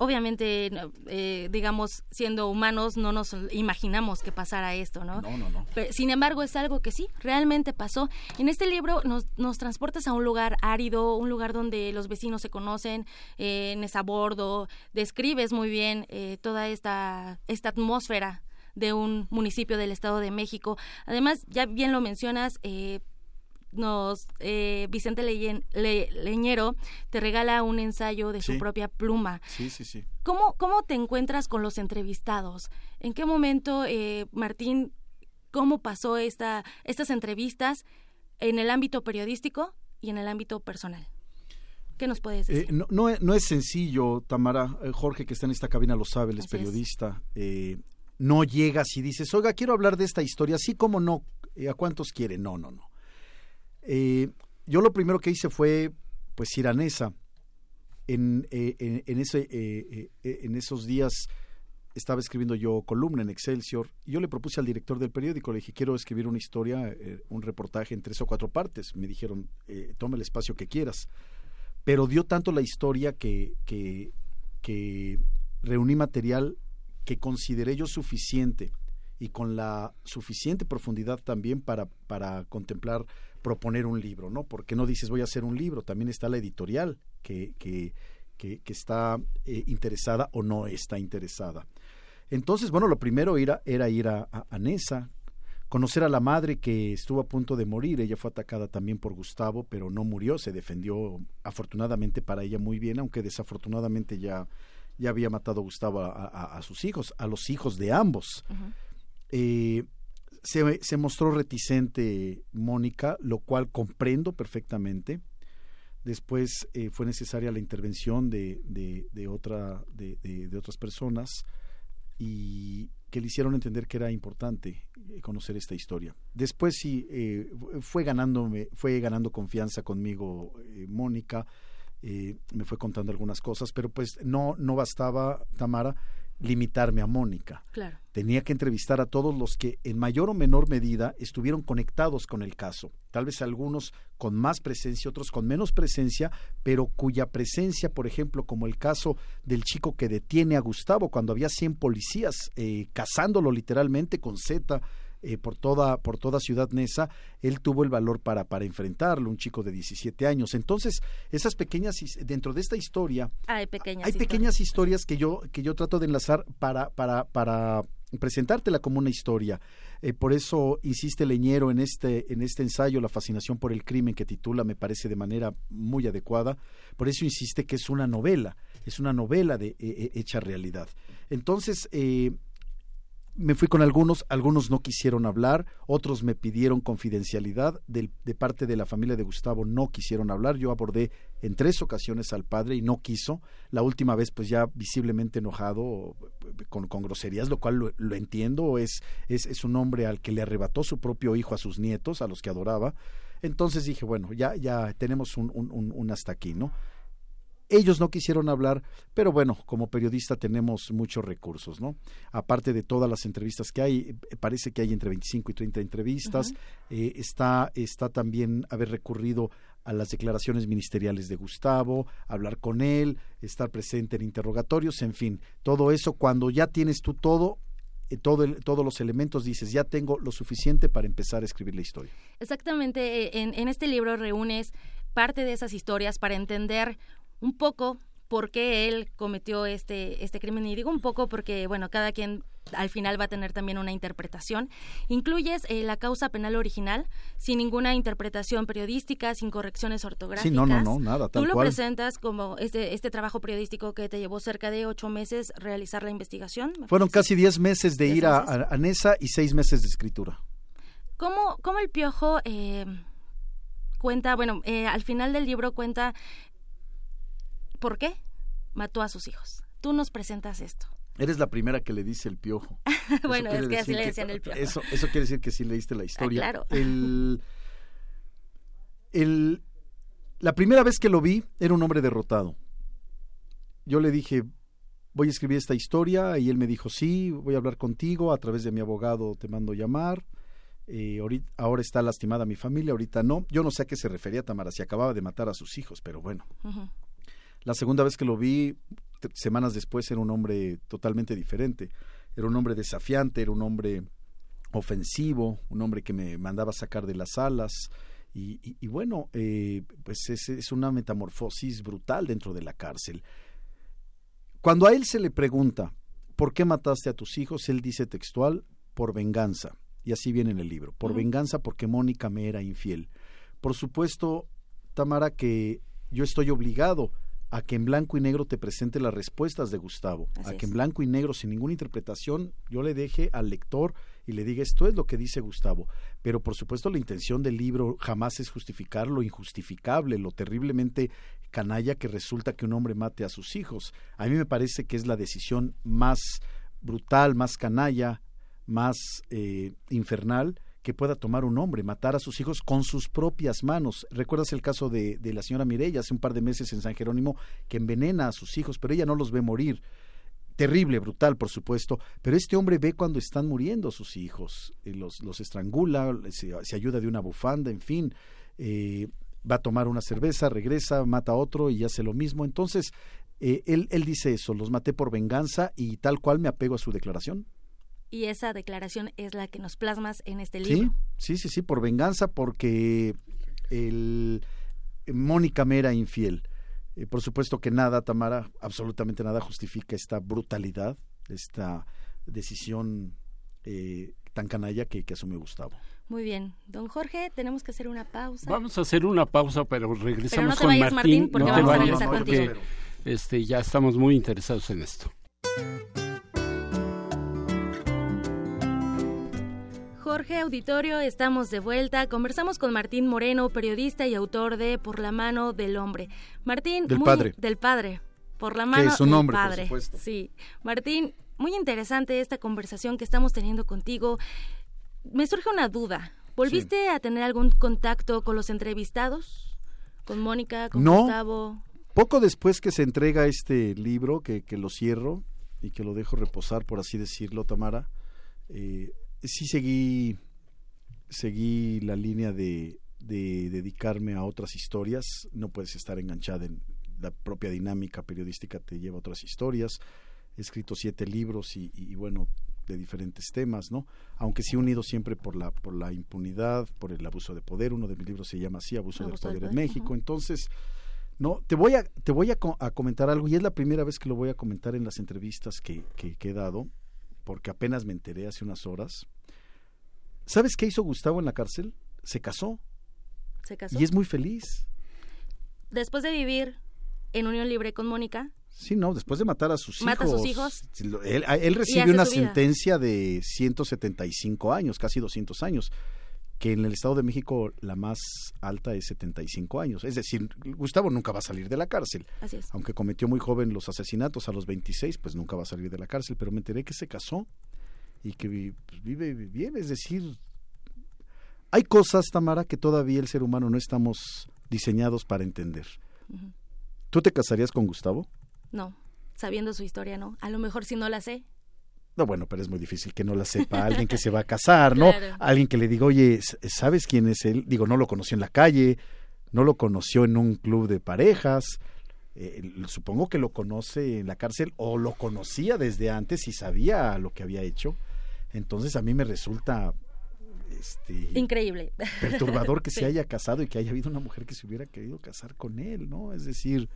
obviamente, eh, digamos, siendo humanos, no nos imaginamos que pasara esto, ¿no? No, no, no. sin embargo, es algo que sí, realmente pasó. En este libro nos, nos transportas a un lugar árido, un lugar donde los vecinos se conocen, eh, en esa bordo, describes muy bien eh, toda esta, esta atmósfera de un municipio del Estado de México. Además, ya bien lo mencionas, eh, nos eh, Vicente Leñero te regala un ensayo de su propia pluma. Sí, sí, sí. ¿Cómo, ¿Cómo te encuentras con los entrevistados? ¿En qué momento, eh, Martín, cómo pasó esta, estas entrevistas en el ámbito periodístico y en el ámbito personal? ¿Qué nos puedes decir? Eh, no, no, es sencillo, Tamara. Jorge, que está en esta cabina, lo sabe, él es periodista. No llegas y dices, oiga, quiero hablar de esta historia. Sí, cómo no. ¿A cuántos quiere? No, no, no eh, yo lo primero que hice fue, pues, ir a Nesa. En, eh, en, ese, eh, en esos días estaba escribiendo yo columna en Excelsior y yo le propuse al director del periódico, le dije, quiero escribir una historia, un reportaje en tres o cuatro partes. Me dijeron, toma el espacio que quieras. Pero dio tanto la historia que, que reuní material que consideré yo suficiente y con la suficiente profundidad también para, para contemplar proponer un libro, ¿no? Porque no dices voy a hacer un libro, también está la editorial que, que, que, está eh, interesada o no está interesada. Entonces, bueno, lo primero era, ir a, a, conocer a la madre que estuvo a punto de morir. Ella fue atacada también por Gustavo, pero no murió, se defendió afortunadamente para ella muy bien, aunque desafortunadamente ya, ya había matado Gustavo a, sus hijos, a los hijos de ambos se, se mostró reticente Mónica, lo cual comprendo perfectamente. Después eh, fue necesaria la intervención de, de, otra, de, de, otras personas y que le hicieron entender que era importante eh, conocer esta historia. Después sí eh, fue ganándome, fue ganando confianza conmigo Mónica, me fue contando algunas cosas, pero pues no, no bastaba, Tamara, limitarme a Mónica. Claro. Tenía que entrevistar a todos los que en mayor o menor medida estuvieron conectados con el caso. Tal vez algunos con más presencia, otros con menos presencia, pero cuya presencia, por ejemplo, como el caso del chico que detiene a Gustavo cuando había 100 policías eh, cazándolo literalmente con Z eh, por toda por toda Ciudad Nesa, él tuvo el valor para para enfrentarlo, un chico de 17 años. Entonces, esas pequeñas dentro de esta historia hay pequeñas hay pequeñas historias que yo que yo trato de enlazar para para para presentártela como una historia. Eh, por eso insiste Leñero en este, en este ensayo, La fascinación por el crimen, que titula, me parece de manera muy adecuada. Por eso insiste que es una novela, es una novela de, eh, hecha realidad. Entonces, eh, me fui con algunos, algunos no quisieron hablar, otros me pidieron confidencialidad, de, de, parte de la familia de Gustavo no quisieron hablar, yo abordé en tres ocasiones al padre y no quiso, la última vez pues ya visiblemente enojado con, con groserías, lo cual lo, entiendo, es, es, es, un hombre al que le arrebató su propio hijo a sus nietos, a los que adoraba, entonces dije, bueno, ya, ya tenemos un, hasta aquí, ¿no? Ellos no quisieron hablar, pero bueno, como periodista tenemos muchos recursos, ¿no? Aparte de todas las entrevistas que hay, eh, parece que hay entre 25 y 30 entrevistas, eh, está, está también haber recurrido a las declaraciones ministeriales de Gustavo, hablar con él, estar presente en interrogatorios, en fin, todo eso, cuando ya tienes tú todo, eh, todo todos los elementos, dices, ya tengo lo suficiente para empezar a escribir la historia. Exactamente, en, en este libro reúnes parte de esas historias para entender un poco por qué él cometió este, este crimen. Y digo un poco porque, bueno, cada quien al final va a tener también una interpretación. Incluyes eh, la causa penal original sin ninguna interpretación periodística, sin correcciones ortográficas. Sí, no, no, no, nada. Tú lo presentas como este, este trabajo periodístico que te llevó cerca de ocho meses realizar la investigación. Fueron casi diez meses de ir a, a, Nesa y seis meses de escritura. ¿Cómo, cómo el piojo... Eh, cuenta, bueno, eh, al final del libro cuenta ¿Por qué? Mató a sus hijos. Tú nos presentas esto. Eres la primera que le dice el piojo. bueno, es que así le decían el piojo. Eso, eso quiere decir que sí leíste la historia. Ah, claro. El, el, la primera vez que lo vi era un hombre derrotado. Yo le dije, voy a escribir esta historia y él me dijo, sí, voy a hablar contigo, a través de mi abogado te mando llamar. Eh, ahorita, ahora está lastimada mi familia, ahorita no. Yo no sé a qué se refería Tamara, si acababa de matar a sus hijos, pero bueno La segunda vez que lo vi, semanas después, era un hombre totalmente diferente. Era un hombre desafiante, era un hombre ofensivo, un hombre que me mandaba sacar de las alas. Y, bueno, eh, pues es, es, una metamorfosis brutal dentro de la cárcel. Cuando a él se le pregunta, ¿por qué mataste a tus hijos? Él dice textual, por venganza. Y así viene en el libro, por venganza porque Mónica me era infiel. Por supuesto, Tamara, que yo estoy obligado a que en blanco y negro te presente las respuestas de Gustavo, a que en blanco y negro, sin ninguna interpretación, yo le deje al lector y le diga esto es lo que dice Gustavo. Pero por supuesto la intención del libro jamás es justificar lo injustificable, lo terriblemente canalla que resulta que un hombre mate a sus hijos. A mí me parece que es la decisión más brutal, más canalla, más eh, infernal que pueda tomar un hombre, matar a sus hijos con sus propias manos. ¿Recuerdas el caso de, de la señora Mireya hace un par de meses en San Jerónimo que envenena a sus hijos, pero ella no los ve morir? Terrible, brutal, por supuesto, pero este hombre ve cuando están muriendo sus hijos, y los, los estrangula, se, ayuda de una bufanda, en fin, eh, va a tomar una cerveza, regresa, mata a otro y hace lo mismo. Entonces, eh, él, él dice eso, los maté por venganza y tal cual me apego a su declaración y esa declaración es la que nos plasmas en este libro. Sí, sí, sí, por venganza, porque el Mónica me era infiel. Eh, por supuesto que nada, Tamara, absolutamente nada justifica esta brutalidad, esta decisión eh, tan canalla que, que asume Gustavo. Muy bien. Don Jorge, tenemos que hacer una pausa. Vamos a hacer una pausa, pero regresamos con Martín. porque no vamos a regresar contigo. Este, ya estamos muy interesados en esto. Jorge Auditorio, estamos de vuelta. Conversamos con Martín Moreno, periodista y autor de Por la mano del hombre. Martín, del padre. Del padre. Por la mano es un del padre. Por supuesto. Sí. Martín, muy interesante esta conversación que estamos teniendo contigo. Me surge una duda. ¿Volviste a tener algún contacto con los entrevistados? ¿Con Mónica, con no, Gustavo? Poco después que se entrega este libro, que, que lo cierro y que lo dejo reposar, por así decirlo, Tamara, eh, sí seguí, seguí la línea de, de dedicarme a otras historias. No puedes estar enganchada en la propia dinámica periodística, te lleva a otras historias. He escrito siete libros y, y, bueno, de diferentes temas, ¿no? Aunque sí unido siempre por la, por la impunidad, por el abuso de poder. Uno de mis libros se llama así, Abuso, del Poder en México. Entonces, no, te voy a, te voy a, a, comentar algo y es la primera vez que lo voy a comentar en las entrevistas que, que, que he dado porque apenas me enteré hace unas horas. ¿Sabes qué hizo Gustavo en la cárcel? Se casó. Se casó. Y es muy feliz. Después de vivir en unión libre con Mónica. Sí, no, después de matar a sus mata hijos. a sus hijos. Él, él recibió una sentencia de 175 años, casi 200 años que en el Estado de México la más alta es 75 años. Es decir, Gustavo nunca va a salir de la cárcel. Así es. Aunque cometió muy joven los asesinatos a los 26, pues nunca va a salir de la cárcel. Pero me enteré que se casó y que pues, vive bien. Es decir, hay cosas, Tamara, que todavía el ser humano no estamos diseñados para entender. ¿Tú te casarías con Gustavo? No, sabiendo su historia, no. A lo mejor si no la sé, no, bueno, pero es muy difícil que no la sepa alguien que se va a casar, ¿no? Alguien que le diga, oye, ¿sabes quién es él? Digo, no lo conoció en la calle, no lo conoció en un club de parejas, eh, supongo que lo conoce en la cárcel o lo conocía desde antes y sabía lo que había hecho. Entonces a mí me resulta este, increíble perturbador que se haya casado y que haya habido una mujer que se hubiera querido casar con él, ¿no? Es decir,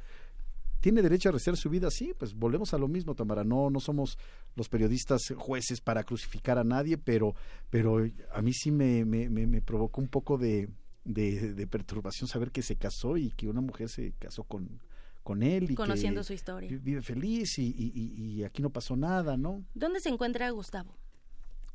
tiene derecho a rehacer su vida, sí, pues volvemos a lo mismo, Tamara, no, no somos los periodistas jueces para crucificar a nadie, pero, pero a mí sí me, me, me, provocó un poco de, de, perturbación saber que se casó y que una mujer se casó con, con él y conociendo su historia vive feliz y, y, y, aquí no pasó nada, ¿no? ¿Dónde se encuentra Gustavo?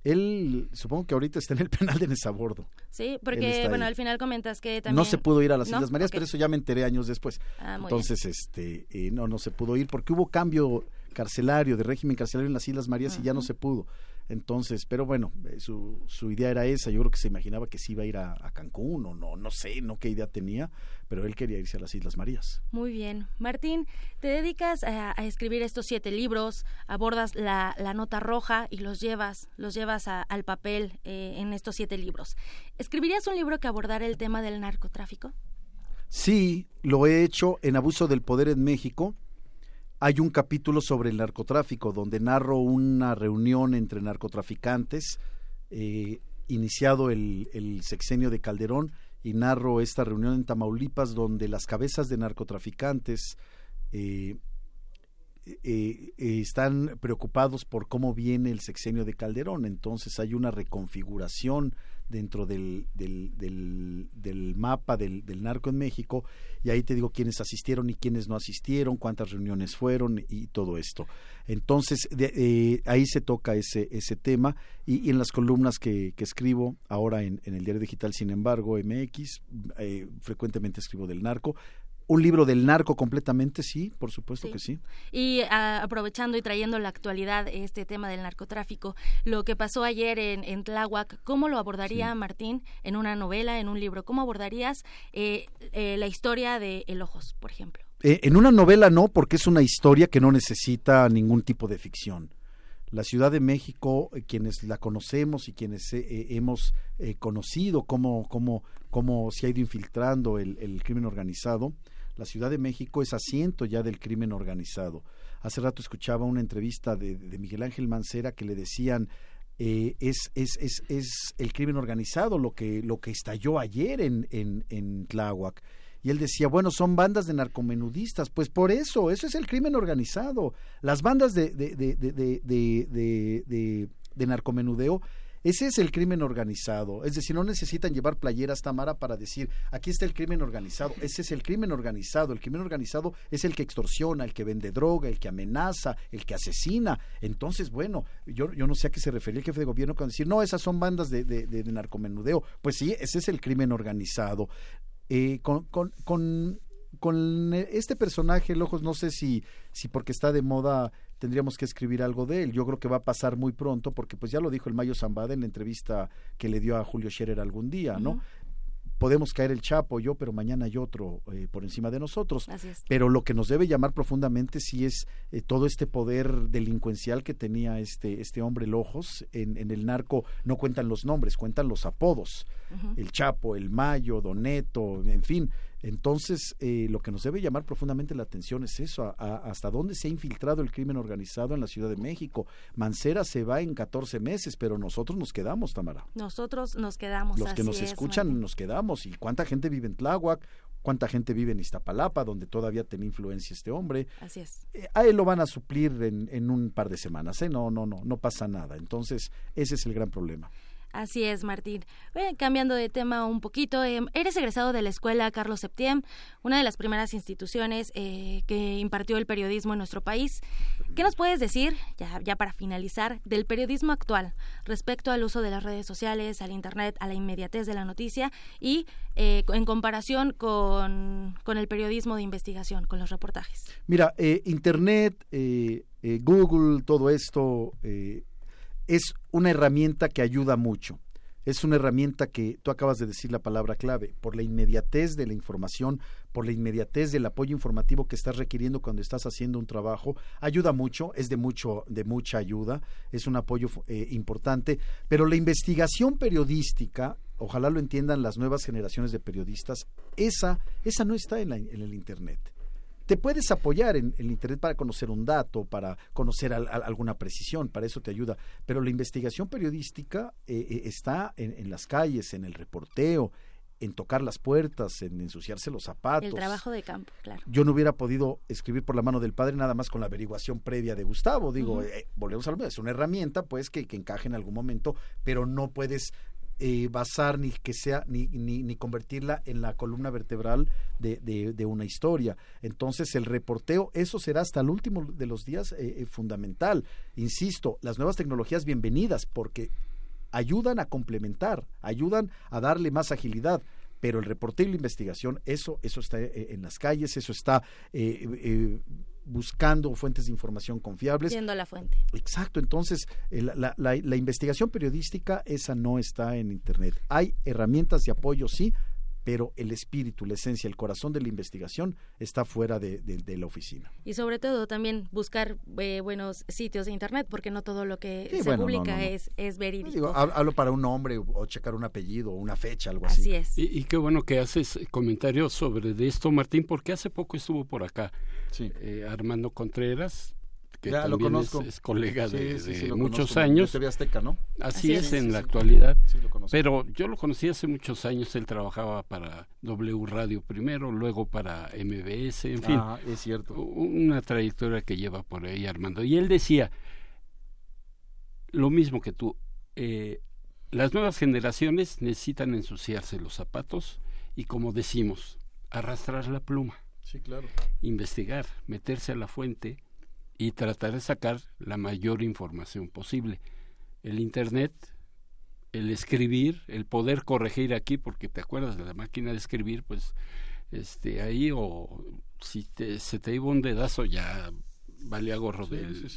Él, supongo que ahorita está en el penal de Nesabordo. Sí, porque, bueno, al final comentas que también... No se pudo ir a las Islas Marías, pero eso ya me enteré años después. Ah, Entonces, este, eh, no, no se pudo ir porque hubo cambio carcelario, de régimen carcelario en las Islas Marías y ya no se pudo. Entonces, pero bueno, eh, su, su idea era esa, yo creo que se imaginaba que sí iba a ir a, Cancún o no, no sé, no qué idea tenía, pero él quería irse a las Islas Marías. Muy bien. Martín, te dedicas a, escribir estos siete libros, abordas la, la, nota roja y los llevas, los llevas al papel eh, en estos siete libros. ¿Escribirías un libro que abordara el tema del narcotráfico? Sí, lo he hecho en Abuso del Poder en México. Hay un capítulo sobre el narcotráfico donde narro una reunión entre narcotraficantes, eh, iniciado el, el sexenio de Calderón, y narro esta reunión en Tamaulipas donde las cabezas de narcotraficantes eh, eh, están preocupados por cómo viene el sexenio de Calderón. Entonces hay una reconfiguración dentro del, del, del, mapa del, del, narco en México y ahí te digo quiénes asistieron y quiénes no asistieron, cuántas reuniones fueron y todo esto. Entonces eh, ahí se toca ese, ese tema y, en las columnas que, que escribo ahora en, en, el diario digital, sin embargo, MX, frecuentemente escribo del narco, un libro del narco completamente, sí, por supuesto que sí. Y ah, aprovechando y trayendo la actualidad este tema del narcotráfico, lo que pasó ayer en, en Tláhuac, ¿cómo lo abordaría Martín en una novela, en un libro? ¿Cómo abordarías eh, eh, la historia de El Ojos, por ejemplo? Eh, en una novela no, porque es una historia que no necesita ningún tipo de ficción. La Ciudad de México, quienes la conocemos y quienes hemos conocido cómo, cómo, cómo se ha ido infiltrando el, el crimen organizado, la Ciudad de México es asiento ya del crimen organizado. Hace rato escuchaba una entrevista de, Miguel Ángel Mancera que le decían eh, es, es, es, es, el crimen organizado lo que, lo que estalló ayer en, en, en Tláhuac. Y él decía, bueno, son bandas de narcomenudistas. Pues por eso, eso es el crimen organizado. Las bandas de, de, de, de, de narcomenudeo ese es el crimen organizado. Es decir, no necesitan llevar playeras Tamara para decir, aquí está el crimen organizado. Ese es el crimen organizado. El crimen organizado es el que extorsiona, el que vende droga, el que amenaza, el que asesina. Entonces, bueno, yo, yo no sé a qué se refería el jefe de gobierno cuando decir, no, esas son bandas de, de, de narcomenudeo. Pues sí, ese es el crimen organizado. Eh, con, con, con, con este personaje, el Ojos, no sé si, si porque está de moda tendríamos que escribir algo de él. Yo creo que va a pasar muy pronto porque pues ya lo dijo el Mayo Zambada en la entrevista que le dio a Julio Scherer algún día, ¿no? podemos caer el Chapo, yo, pero mañana hay otro eh, por encima de nosotros. Pero lo que nos debe llamar profundamente sí es eh, todo este poder delincuencial que tenía este, este hombre Lojos. En, en el narco no cuentan los nombres, cuentan los apodos. El Chapo, el Mayo, Doneto, en fin. Entonces, eh, lo que nos debe llamar profundamente la atención es eso, hasta dónde se ha infiltrado el crimen organizado en la Ciudad de México. Mancera se va en 14 meses, pero nosotros nos quedamos, Tamara. Nosotros nos quedamos. Los que nos escuchan nos quedamos. ¿Y cuánta gente vive en Tláhuac? ¿Cuánta gente vive en Iztapalapa, donde todavía tiene influencia este hombre? Así es. Eh, a él lo van a suplir en, en un par de semanas, ¿eh? No, no, no, no pasa nada. Entonces, ese es el gran problema. Así es, Martín. cambiando de tema un poquito, em, eres egresado de la Escuela Carlos Septién, una de las primeras instituciones eh, que impartió el periodismo en nuestro país. ¿Qué nos puedes decir, ya, ya para finalizar, del periodismo actual respecto al uso de las redes sociales, al Internet, a la inmediatez de la noticia y eh, en comparación con, con, el periodismo de investigación, con los reportajes? Mira, eh, Internet, Google, todo esto es una herramienta que ayuda mucho. Es una herramienta que tú acabas de decir la palabra clave, por la inmediatez de la información, por la inmediatez del apoyo informativo que estás requiriendo cuando estás haciendo un trabajo, ayuda mucho, es de mucho de mucha ayuda, es un apoyo eh, importante, pero la investigación periodística, ojalá lo entiendan las nuevas generaciones de periodistas, esa esa no está en, en el internet te puedes apoyar en, el Internet para conocer un dato, para conocer alguna precisión, para eso te ayuda, pero la investigación periodística eh, eh, está en, las calles, en el reporteo, en tocar las puertas, en ensuciarse los zapatos. El trabajo de campo, claro. Yo no hubiera podido escribir por la mano del padre nada más con la averiguación previa de Gustavo. Digo, eh, volvemos a lo mismo, es una herramienta pues que, que encaje en algún momento, pero no puedes eh, basar ni que sea ni, ni, ni, convertirla en la columna vertebral de, de, una historia. Entonces el reporteo, eso será hasta el último de los días eh, eh, fundamental. Insisto, las nuevas tecnologías bienvenidas porque ayudan a complementar, ayudan a darle más agilidad pero el reporteo y la investigación, eso, eso está en las calles, eso está buscando fuentes de información confiables. Siendo la fuente. Exacto, entonces eh, la, la, la, investigación periodística, esa no está en Internet. Hay herramientas de apoyo, sí, pero el espíritu, la esencia, el corazón de la investigación está fuera de, la oficina. Y sobre todo también buscar eh, buenos sitios de internet, porque no todo lo que se publica Es, es verídico. hablo para un nombre o checar un apellido o una fecha, algo así. Así es. Y, qué bueno que haces comentarios sobre esto, Martín, porque hace poco estuvo por acá eh, Armando Contreras, que también lo conozco. Es, colega de, muchos años. ¿no? Así, es, en la actualidad. Pero yo lo conocí hace muchos años, él trabajaba para W Radio primero, luego para MBS, en fin. Ah, es cierto. Una trayectoria que lleva por ahí Armando. Y él decía lo mismo que tú. Eh, las nuevas generaciones necesitan ensuciarse los zapatos y, como decimos, arrastrar la pluma. Sí, claro. Investigar, meterse a la fuente y tratar de sacar la mayor información posible. El Internet, el escribir, el poder corregir aquí, porque te acuerdas de la máquina de escribir, pues este ahí o si se te iba un dedazo ya vale a gorro del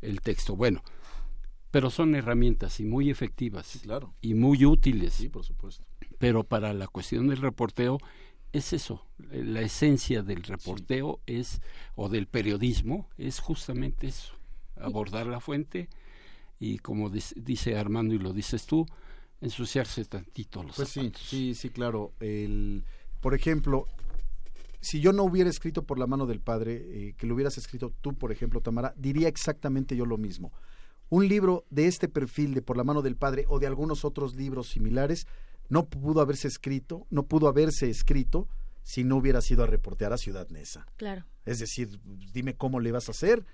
el texto. Bueno, pero son herramientas y muy efectivas claro. y muy útiles. Sí, por supuesto. Pero para la cuestión del reporteo es eso, la esencia del reporteo es, o del periodismo, es justamente eso, abordar la fuente y como dice Armando y lo dices tú, ensuciarse tantito los Pues sí, sí, sí, claro. El, por ejemplo, si yo no hubiera escrito por la mano del padre, eh, que lo hubieras escrito tú, por ejemplo, Tamara, diría exactamente yo lo mismo. Un libro de este perfil, de por la mano del padre, o de algunos otros libros similares, no pudo haberse escrito, no pudo haberse escrito si no hubiera sido a reportear a Ciudad Neza. Claro. Es decir, dime cómo le vas a hacer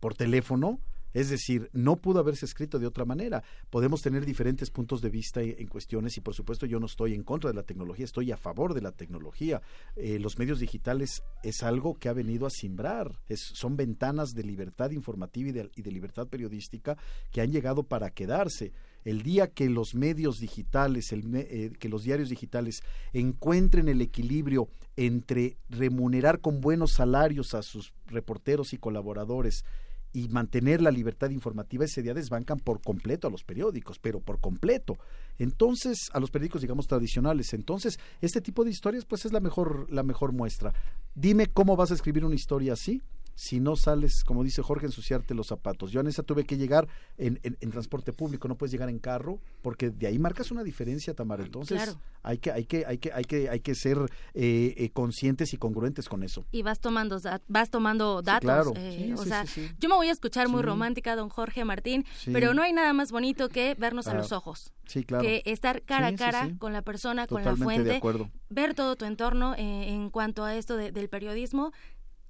por teléfono es decir, no pudo haberse escrito de otra manera. Podemos tener diferentes puntos de vista en cuestiones y por supuesto yo no estoy en contra de la tecnología, estoy a favor de la tecnología. Eh, los medios digitales es algo que ha venido a simbrar, son ventanas de libertad informativa y de, libertad periodística que han llegado para quedarse. El día que los medios digitales, eh, que los diarios digitales encuentren el equilibrio entre remunerar con buenos salarios a sus reporteros y colaboradores, y mantener la libertad informativa, ese día desbancan por completo a los periódicos, pero por completo. Entonces, a los periódicos, digamos, tradicionales. Entonces, este tipo de historias, pues es la mejor, la mejor muestra. Dime cómo vas a escribir una historia así si no sales, como dice Jorge, ensuciarte los zapatos. Yo en esa tuve que llegar en, en, transporte público, no puedes llegar en carro, porque de ahí marcas una diferencia, Tamara. Entonces hay que, hay que, hay que, hay que, hay que ser eh, eh, conscientes y congruentes con eso. Y vas tomando, vas tomando datos. Eh, o sea, yo me voy a escuchar muy romántica, don Jorge Martín, pero no hay nada más bonito que vernos a los ojos. Sí, claro. Que estar cara a cara con la persona, con la fuente, ver todo tu entorno en cuanto a esto del periodismo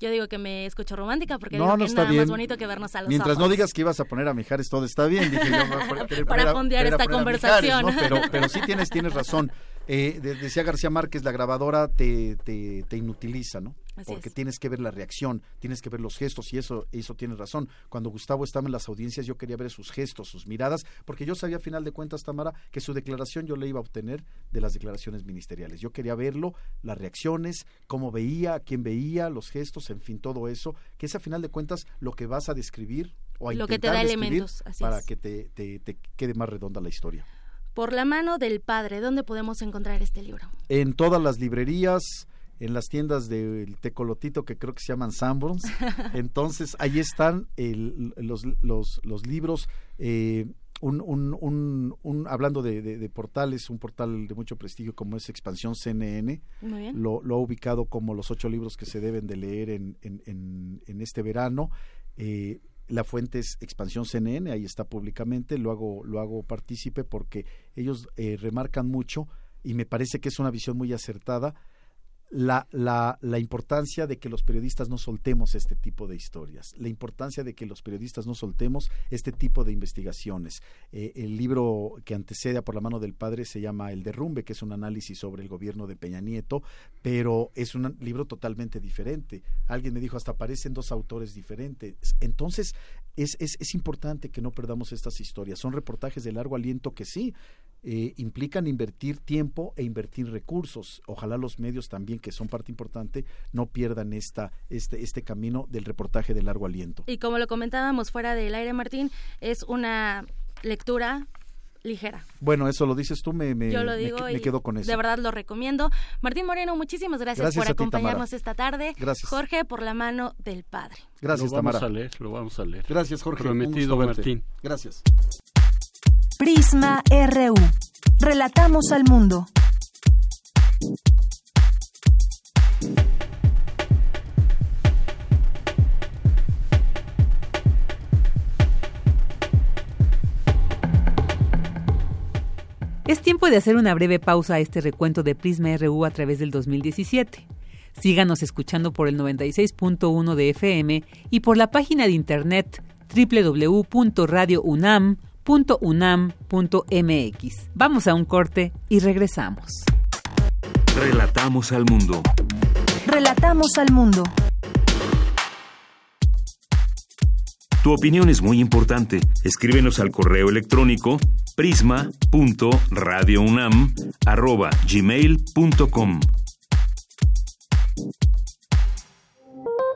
yo digo que me escucho romántica porque no, digo que es nada más bonito que vernos a los Mientras no digas que ibas a poner a Mijares, todo está bien. Dije yo, para, fondear esta conversación. pero, pero sí tienes, tienes razón. Eh, decía García Márquez, la grabadora te, te, te inutiliza, ¿no? porque tienes que ver la reacción, tienes que ver los gestos y eso, eso tienes razón. Cuando Gustavo estaba en las audiencias yo quería ver sus gestos, sus miradas, porque yo sabía a final de cuentas, Tamara, que su declaración yo le iba a obtener de las declaraciones ministeriales. Yo quería verlo, las reacciones, cómo veía, a quién veía, los gestos, en fin, todo eso, que es a final de cuentas lo que vas a describir o a lo que te da elementos para que te, te quede más redonda la historia. Por la mano del padre, ¿dónde podemos encontrar este libro? En todas las librerías, en las tiendas del tecolotito que creo que se llaman Sanborns. Entonces, ahí están los, los, los, libros. Eh, un, un, un, hablando de, portales, un portal de mucho prestigio como es Expansión CNN, Lo, lo, ha ubicado como los ocho libros que se deben de leer en, en, en, este verano. Eh, la fuente es Expansión CNN, ahí está públicamente, lo hago, lo hago partícipe porque ellos eh, remarcan mucho y me parece que es una visión muy acertada la, la, la, importancia de que los periodistas no soltemos este tipo de historias, la importancia de que los periodistas no soltemos este tipo de investigaciones. Eh, el libro que antecede por la mano del padre se llama El derrumbe, que es un análisis sobre el gobierno de Peña Nieto, pero es un libro totalmente diferente. Alguien me dijo, hasta aparecen dos autores diferentes. Entonces, es, es, es importante que no perdamos estas historias. Son reportajes de largo aliento que sí, eh, implican invertir tiempo e invertir recursos. Ojalá los medios también, que son parte importante, no pierdan esta, este, este camino del reportaje de largo aliento. Y como lo comentábamos fuera del aire, Martín, es una lectura ligera. Bueno, eso lo dices tú, me, me, Yo lo digo me, quedo con eso. De verdad lo recomiendo. Martín Moreno, muchísimas gracias, por acompañarnos esta tarde. Gracias. Jorge, por la mano del Padre. Gracias, lo Tamara. Vamos a leer, lo vamos a leer. Gracias, Jorge. Prometido, Martín. Gracias. Prisma RU. Relatamos al mundo. Es tiempo de hacer una breve pausa a este recuento de Prisma RU a través del 2017. Síganos escuchando por el 96.1 de FM y por la página de internet www.radiounam.unam.mx. Vamos a un corte y regresamos. Relatamos al mundo. Relatamos al mundo. Tu opinión es muy importante. Escríbenos al correo electrónico prisma.radiounam@gmail.com.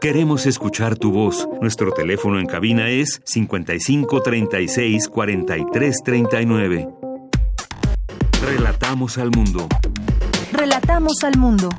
Queremos escuchar tu voz. Nuestro teléfono en cabina es 55 36 43 39. Relatamos al mundo. Relatamos al mundo.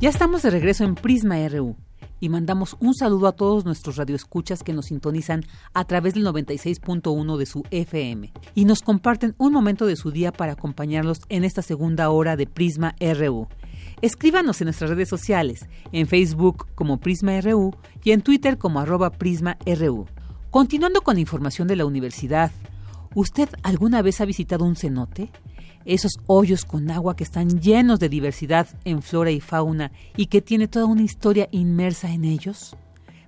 Ya estamos de regreso en Prisma RU y mandamos un saludo a todos nuestros radioescuchas que nos sintonizan a través del 96.1 de su FM y nos comparten un momento de su día para acompañarlos en esta segunda hora de Prisma RU. Escríbanos en nuestras redes sociales, en Facebook como Prisma RU y en Twitter como arroba Prisma RU. Continuando con información de la universidad, ¿usted alguna vez ha visitado un cenote? Esos hoyos con agua que están llenos de diversidad en flora y fauna y que tiene toda una historia inmersa en ellos?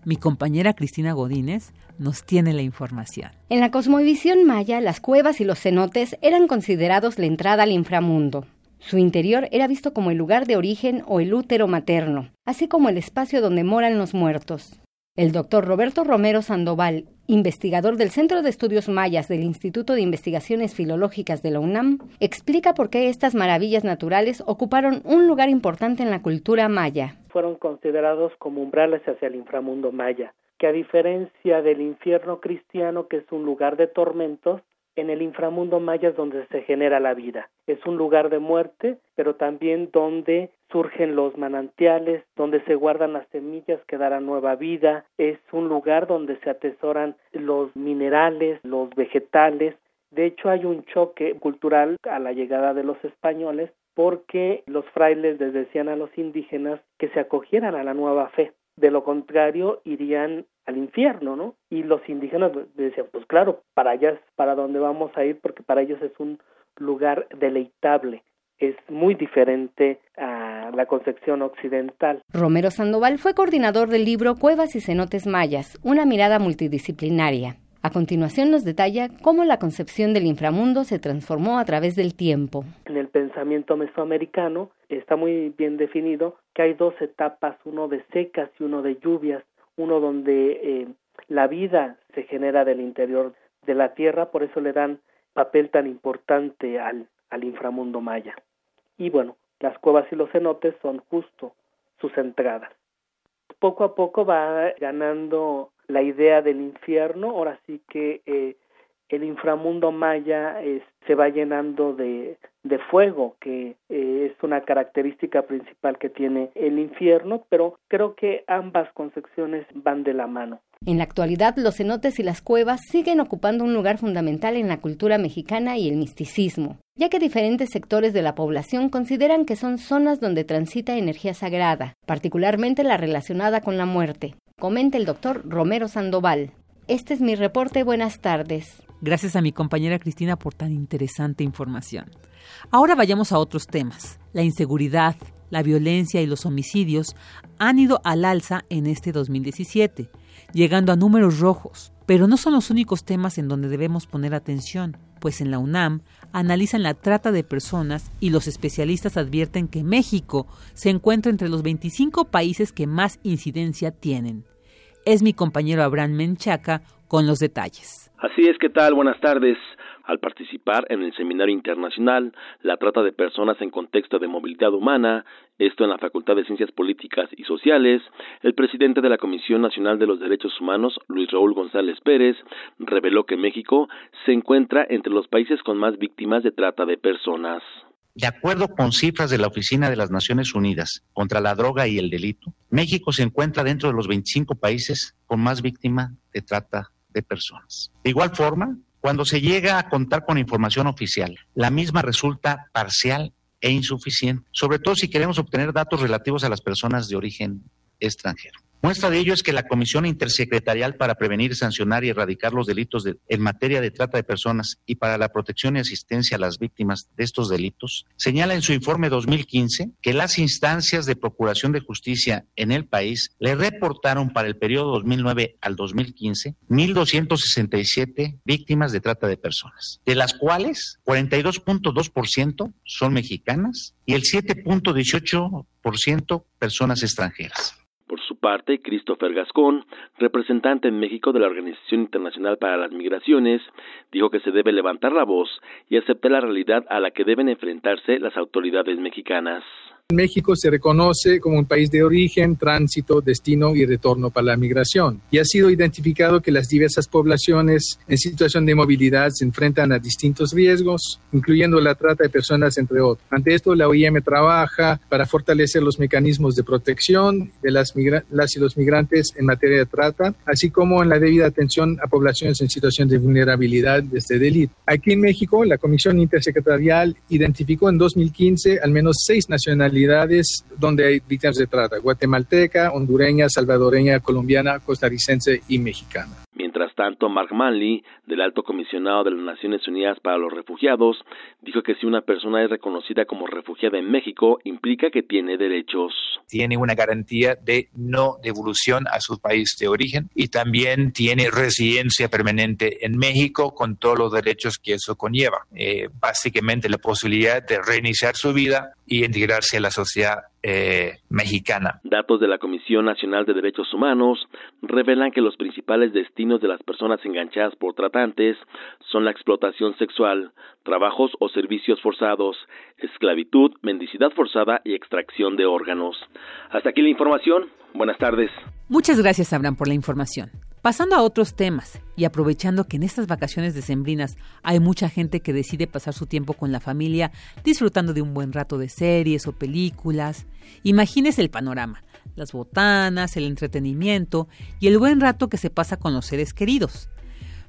Mi compañera Cristina Godínez nos tiene la información. En la cosmovisión maya, las cuevas y los cenotes eran considerados la entrada al inframundo. Su interior era visto como el lugar de origen o el útero materno, así como el espacio donde moran los muertos. El doctor Roberto Romero Sandoval, investigador del Centro de Estudios Mayas del Instituto de Investigaciones Filológicas de la UNAM, explica por qué estas maravillas naturales ocuparon un lugar importante en la cultura maya. Fueron considerados como umbrales hacia el inframundo maya, que a diferencia del infierno cristiano, que es un lugar de tormentos, en el inframundo maya es donde se genera la vida. Es un lugar de muerte, pero también donde surgen los manantiales, donde se guardan las semillas que darán nueva vida. Es un lugar donde se atesoran los minerales, los vegetales. De hecho, hay un choque cultural a la llegada de los españoles porque los frailes les decían a los indígenas que se acogieran a la nueva fe. De lo contrario, irían al infierno, ¿no? Y los indígenas decían, pues claro, para allá es para donde vamos a ir porque para ellos es un lugar deleitable. Es muy diferente a la concepción occidental. Romero Sandoval fue coordinador del libro Cuevas y cenotes mayas, una mirada multidisciplinaria. A continuación nos detalla cómo la concepción del inframundo se transformó a través del tiempo. En el pensamiento mesoamericano está muy bien definido que hay dos etapas, uno de secas y uno de lluvias, uno donde eh, la vida se genera del interior de la tierra, por eso le dan papel tan importante al, al inframundo maya. Y bueno, las cuevas y los cenotes son justo sus entradas. Poco a poco va ganando la idea del infierno, ahora sí que eh, el inframundo maya se va llenando de, de fuego, que eh, es una característica principal que tiene el infierno, pero creo que ambas concepciones van de la mano. En la actualidad, los cenotes y las cuevas siguen ocupando un lugar fundamental en la cultura mexicana y el misticismo, ya que diferentes sectores de la población consideran que son zonas donde transita energía sagrada, particularmente la relacionada con la muerte. Comenta el doctor Romero Sandoval. Este es mi reporte. Buenas tardes. Gracias a mi compañera Cristina por tan interesante información. Ahora vayamos a otros temas. La inseguridad, la violencia y los homicidios han ido al alza en este 2017, llegando a números rojos. Pero no son los únicos temas en donde debemos poner atención, pues en la UNAM analizan la trata de personas y los especialistas advierten que México se encuentra entre los 25 países que más incidencia tienen. Es mi compañero Abraham Menchaca con los detalles. Así es, ¿qué tal? Buenas tardes. al participar en el seminario internacional La trata de personas en contexto de movilidad humana, esto en la Facultad de Ciencias Políticas y Sociales, el presidente de la Comisión Nacional de los Derechos Humanos, Luis Raúl González Pérez, reveló que México se encuentra entre los países con más víctimas de trata de personas. De acuerdo con cifras de la Oficina de las Naciones Unidas contra la Droga y el Delito, México se encuentra dentro de los 25 países con más víctimas de trata de personas. De igual forma, cuando se llega a contar con información oficial, la misma resulta parcial e insuficiente, sobre todo si queremos obtener datos relativos a las personas de origen extranjero. Muestra de ello es que la Comisión Intersecretarial para Prevenir, Sancionar y Erradicar los Delitos en materia de trata de personas y para la protección y asistencia a las víctimas de estos delitos señala en su informe 2015 que las instancias de procuración de justicia en el país le reportaron para el periodo 2009 al 2015 1.267 víctimas de trata de personas, de las cuales 42.2% son mexicanas y el 7.18% personas extranjeras. Parte, Christopher Gascón, representante en México de la Organización Internacional para las Migraciones, dijo que se debe levantar la voz y aceptar la realidad a la que deben enfrentarse las autoridades mexicanas. México se reconoce como un país de origen, tránsito, destino y retorno para la migración. Y ha sido identificado que las diversas poblaciones en situación de movilidad se enfrentan a distintos riesgos, incluyendo la trata de personas, entre otros. Ante esto, la OIM trabaja para fortalecer los mecanismos de protección de las, y los migrantes en materia de trata, así como en la debida atención a poblaciones en situación de vulnerabilidad de este delito. Aquí en México, la Comisión Intersecretarial identificó en 2015 al menos seis nacionalidades donde hay víctimas de trata, guatemalteca, hondureña, salvadoreña, colombiana, costarricense y mexicana. Mientras tanto, Mark Manley, del Alto Comisionado de las Naciones Unidas para los Refugiados, dijo que si una persona es reconocida como refugiada en México, implica que tiene derechos. Tiene una garantía de no devolución a su país de origen y también tiene residencia permanente en México con todos los derechos que eso conlleva. Eh, básicamente la posibilidad de reiniciar su vida y integrarse a la sociedad eh, mexicana. Datos de la Comisión Nacional de Derechos Humanos revelan que los principales destinos de las personas enganchadas por tratantes son la explotación sexual, trabajos o servicios forzados, esclavitud, mendicidad forzada y extracción de órganos. Hasta aquí la información. Buenas tardes. Muchas gracias, Abraham, por la información. Pasando a otros temas y aprovechando que en estas vacaciones decembrinas hay mucha gente que decide pasar su tiempo con la familia disfrutando de un buen rato de series o películas, imagínese el panorama, las botanas, el entretenimiento y el buen rato que se pasa con los seres queridos.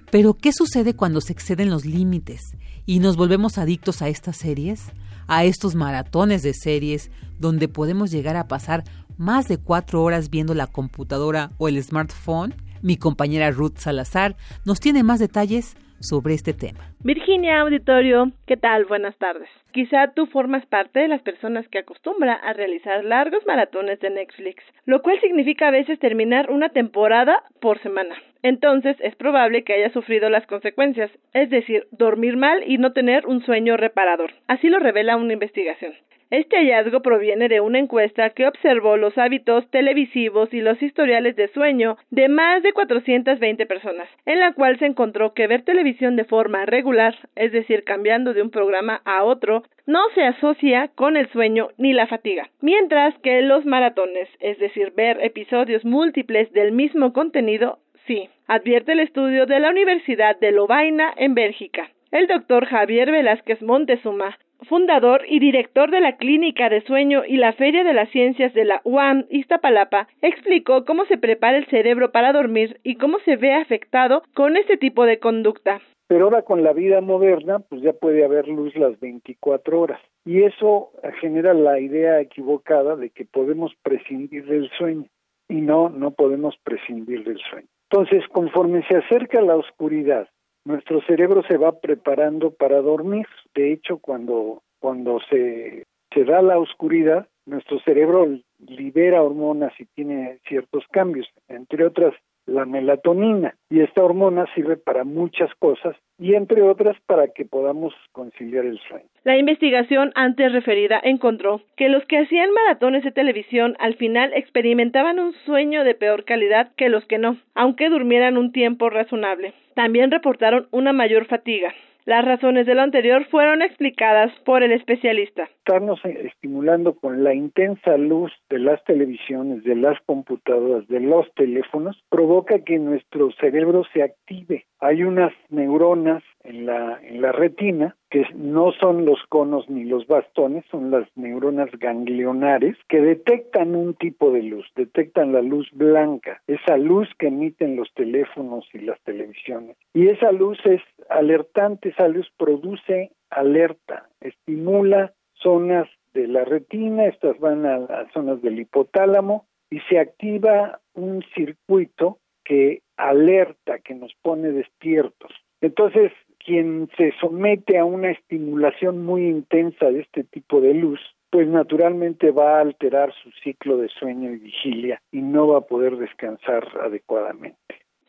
Pero ¿qué sucede cuando se exceden los límites y nos volvemos adictos a estas series? A estos maratones de series donde podemos llegar a pasar más de cuatro horas viendo la computadora o el smartphone? Mi compañera Ruth Salazar nos tiene más detalles sobre este tema. Virginia Auditorio, ¿qué tal? Buenas tardes. Quizá tú formas parte de las personas que acostumbra a realizar largos maratones de Netflix, lo cual significa a veces terminar una temporada por semana. Entonces es probable que haya sufrido las consecuencias, es decir, dormir mal y no tener un sueño reparador. Así lo revela una investigación. Este hallazgo proviene de una encuesta que observó los hábitos televisivos y los historiales de sueño de más de 420 personas, en la cual se encontró que ver televisión de forma regular, es decir, cambiando de un programa a otro, no se asocia con el sueño ni la fatiga, mientras que los maratones, es decir, ver episodios múltiples del mismo contenido, sí, advierte el estudio de la Universidad de Lovaina en Bélgica. El doctor Javier Velázquez Montezuma fundador y director de la Clínica de Sueño y la Feria de las Ciencias de la UAM Iztapalapa, explicó cómo se prepara el cerebro para dormir y cómo se ve afectado con este tipo de conducta. Pero ahora con la vida moderna, pues ya puede haber luz las 24 horas. Y eso genera la idea equivocada de que podemos prescindir del sueño. Y no, no podemos prescindir del sueño. Entonces, conforme se acerca la oscuridad, nuestro cerebro se va preparando para dormir. De hecho, cuando, cuando se, se da la oscuridad, nuestro cerebro libera hormonas y tiene ciertos cambios, entre otras la melatonina. Y esta hormona sirve para muchas cosas y entre otras para que podamos conciliar el sueño. La investigación antes referida encontró que los que hacían maratones de televisión al final experimentaban un sueño de peor calidad que los que no, aunque durmieran un tiempo razonable. También reportaron una mayor fatiga. Las razones de lo anterior fueron explicadas por el especialista. Estarnos estimulando con la intensa luz de las televisiones, de las computadoras, de los teléfonos, provoca que nuestro cerebro se active. Hay unas neuronas en la, en la retina que no son los conos ni los bastones, son las neuronas ganglionares que detectan un tipo de luz, detectan la luz blanca, esa luz que emiten los teléfonos y las televisiones. Y esa luz es alertante, esa luz produce alerta, estimula zonas de la retina, estas van a, a zonas del hipotálamo y se activa un circuito que alerta, que nos pone despiertos. Entonces, quien se somete a una estimulación muy intensa de este tipo de luz, pues naturalmente va a alterar su ciclo de sueño y vigilia y no va a poder descansar adecuadamente.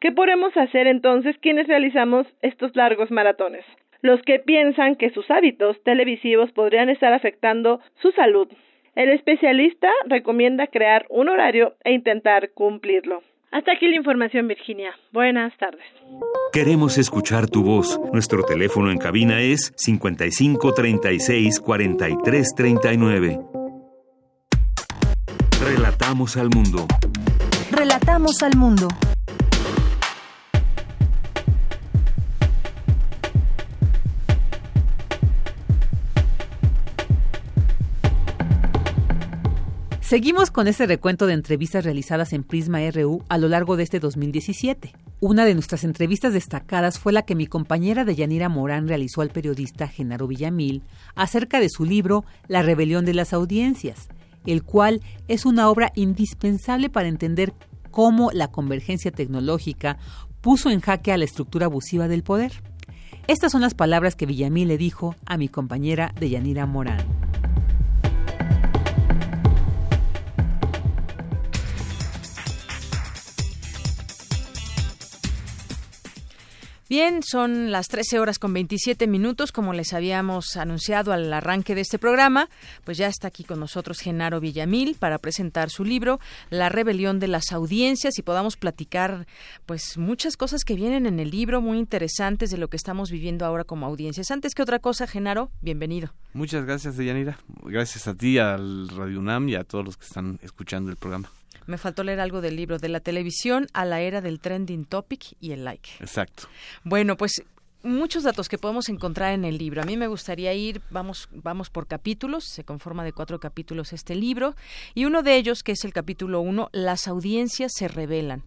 ¿Qué podemos hacer entonces quienes realizamos estos largos maratones? Los que piensan que sus hábitos televisivos podrían estar afectando su salud. El especialista recomienda crear un horario e intentar cumplirlo. Hasta aquí la información, Virginia. Buenas tardes. Queremos escuchar tu voz. Nuestro teléfono en cabina es 55 36 43 39. Relatamos al mundo. Relatamos al mundo. Seguimos con este recuento de entrevistas realizadas en Prisma RU a lo largo de este 2017. Una de nuestras entrevistas destacadas fue la que mi compañera de Yanira Morán realizó al periodista Genaro Villamil acerca de su libro La rebelión de las audiencias, el cual es una obra indispensable para entender cómo la convergencia tecnológica puso en jaque a la estructura abusiva del poder. Estas son las palabras que Villamil le dijo a mi compañera de Yanira Morán. Bien, son las 13 horas con 27 minutos, como les habíamos anunciado al arranque de este programa, pues ya está aquí con nosotros Genaro Villamil para presentar su libro La rebelión de las audiencias y podamos platicar pues muchas cosas que vienen en el libro muy interesantes de lo que estamos viviendo ahora como audiencias. Antes que otra cosa, Genaro, bienvenido. Muchas gracias, Deyanira. Gracias a ti, al Radio UNAM y a todos los que están escuchando el programa. Me faltó leer algo del libro, de la televisión a la era del trending topic y el like. Exacto. Bueno, pues muchos datos que podemos encontrar en el libro. A mí me gustaría ir, vamos, vamos por capítulos, se conforma de cuatro capítulos este libro, y uno de ellos, que es el capítulo uno, las audiencias se revelan.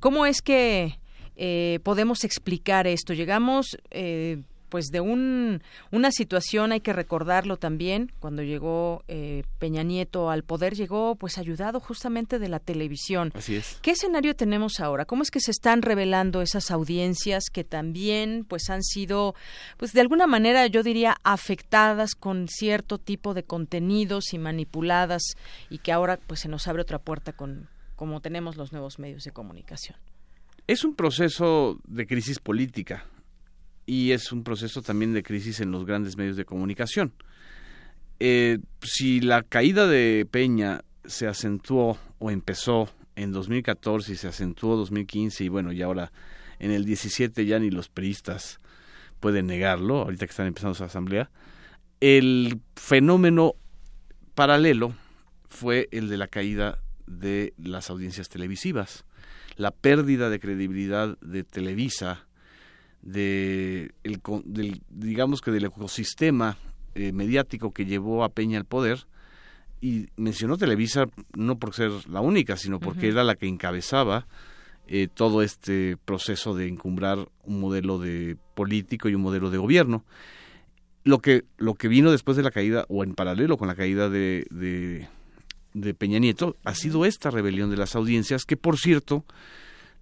¿Cómo es que eh, podemos explicar esto? Llegamos... Eh, pues de un, una situación hay que recordarlo también cuando llegó eh, Peña Nieto al poder llegó pues ayudado justamente de la televisión. Así es. Qué escenario tenemos ahora cómo es que se están revelando esas audiencias que también pues han sido pues de alguna manera yo diría afectadas con cierto tipo de contenidos y manipuladas y que ahora pues se nos abre otra puerta con como tenemos los nuevos medios de comunicación es un proceso de crisis política y es un proceso también de crisis en los grandes medios de comunicación. Eh, si la caída de Peña se acentuó o empezó en 2014 y se acentuó en 2015 y bueno, y ahora en el 17 ya ni los peristas pueden negarlo, ahorita que están empezando su asamblea, el fenómeno paralelo fue el de la caída de las audiencias televisivas, la pérdida de credibilidad de Televisa, de el, del, digamos que del ecosistema eh, mediático que llevó a Peña al poder y mencionó Televisa no por ser la única sino porque era la que encabezaba eh, todo este proceso de encumbrar un modelo de político y un modelo de gobierno. Lo que lo que vino después de la caída o en paralelo con la caída de, de, de Peña Nieto ha sido esta rebelión de las audiencias que por cierto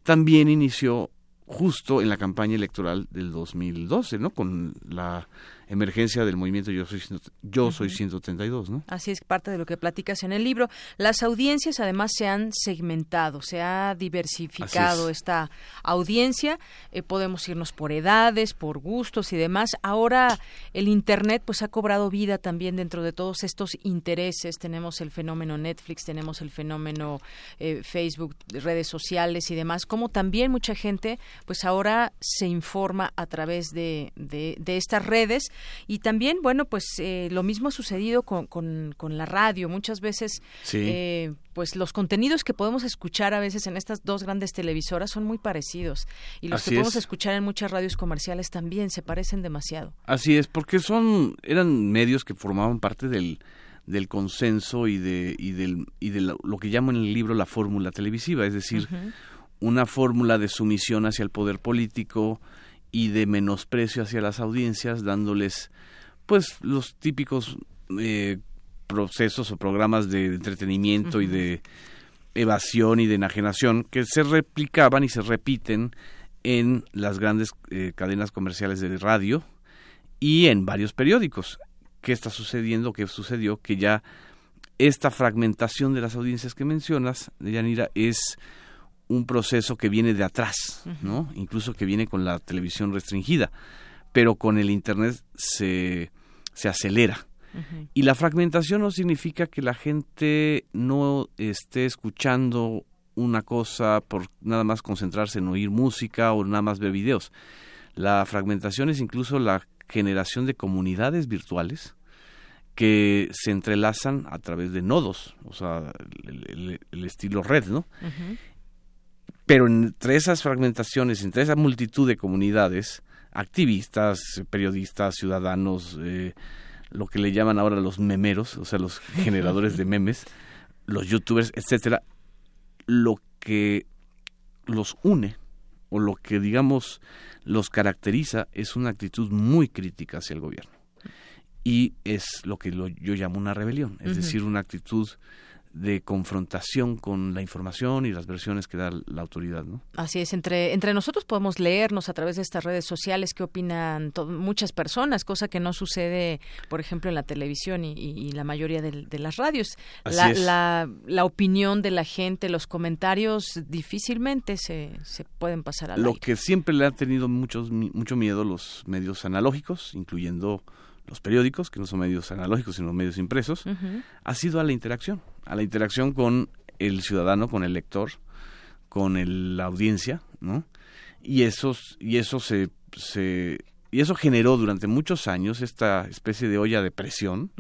también inició justo en la campaña electoral del 2012, ¿no? Con la emergencia del movimiento Yo Soy, Yo Soy 132, ¿no? Así es parte de lo que platicas en el libro. Las audiencias además se han segmentado, se ha diversificado esta audiencia. Eh, podemos irnos por edades, por gustos y demás. Ahora el Internet pues ha cobrado vida también dentro de todos estos intereses. Tenemos el fenómeno Netflix, tenemos el fenómeno eh, Facebook, redes sociales y demás, como también mucha gente pues ahora se informa a través de, de, estas redes y también, bueno, pues eh, lo mismo ha sucedido con, con, con, la radio. Muchas veces, eh, pues los contenidos que podemos escuchar a veces en estas dos grandes televisoras son muy parecidos y los que podemos escuchar en muchas radios comerciales también se parecen demasiado. Así es, porque son eran medios que formaban parte del del consenso y de, y del, y de lo que llaman en el libro la fórmula televisiva, es decir, una fórmula de sumisión hacia el poder político y de menosprecio hacia las audiencias, dándoles pues los típicos eh, procesos o programas de entretenimiento y de evasión y de enajenación que se replicaban y se repiten en las grandes eh, cadenas comerciales de radio y en varios periódicos. Qué está sucediendo, qué sucedió, que ya esta fragmentación de las audiencias que mencionas, Yanira, es un proceso que viene de atrás, ¿no? Incluso que viene con la televisión restringida, pero con el Internet se, se acelera. Y la fragmentación no significa que la gente no esté escuchando una cosa por nada más concentrarse en oír música o nada más ver videos. La fragmentación es incluso la generación de comunidades virtuales que se entrelazan a través de nodos, o sea, el, estilo red, ¿no? Pero entre esas fragmentaciones, entre esa multitud de comunidades, activistas, periodistas, ciudadanos, eh, lo que le llaman ahora los memeros, o sea, los generadores de memes, los youtubers, etcétera, lo que los une o lo que digamos los caracteriza es una actitud muy crítica hacia el gobierno. Y es lo que yo llamo una rebelión, es decir, una actitud de confrontación con la información y las versiones que da la autoridad, ¿no? Así es, entre, entre nosotros podemos leernos a través de estas redes sociales qué opinan muchas personas, cosa que no sucede, por ejemplo, en la televisión y, la mayoría de, las radios. La, la, la, opinión de la gente, los comentarios difícilmente se, se pueden pasar al Lo que siempre le han tenido muchos, mucho miedo los medios analógicos, incluyendo los periódicos, que no son medios analógicos, sino medios impresos, ha sido a la interacción, a la interacción con el ciudadano, con el lector, con la audiencia, ¿no? Y eso, y eso se, se, y eso generó durante muchos años esta especie de olla de presión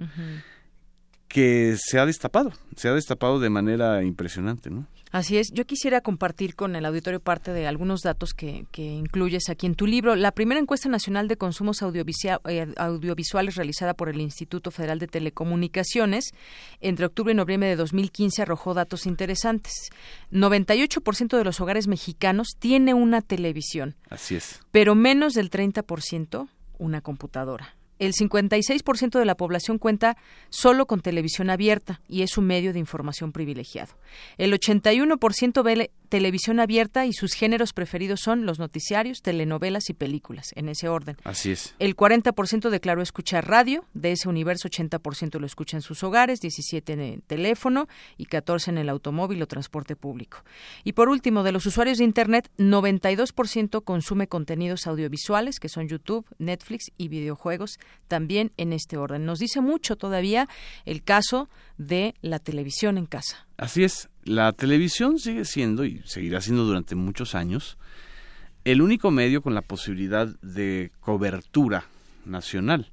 que se ha destapado, se ha destapado de manera impresionante, ¿no? Así es. Yo quisiera compartir con el auditorio parte de algunos datos que, incluyes aquí en tu libro. La primera encuesta nacional de consumos eh, audiovisuales realizada por el Instituto Federal de Telecomunicaciones entre octubre y noviembre de 2015 arrojó datos interesantes. 98% de los hogares mexicanos tiene una televisión. Así es. Pero menos del 30% una computadora. El 56% de la población cuenta solo con televisión abierta y es un medio de información privilegiado. El 81% ve televisión abierta y sus géneros preferidos son los noticiarios, telenovelas y películas, en ese orden. Así es. El 40% declaró escuchar radio, de ese universo 80% lo escucha en sus hogares, 17 en el teléfono y 14 en el automóvil o transporte público. Y por último, de los usuarios de Internet, 92% consume contenidos audiovisuales, que son YouTube, Netflix y videojuegos, también en este orden. Nos dice mucho todavía el caso de la televisión en casa. Así es, la televisión sigue siendo y seguirá siendo durante muchos años el único medio con la posibilidad de cobertura nacional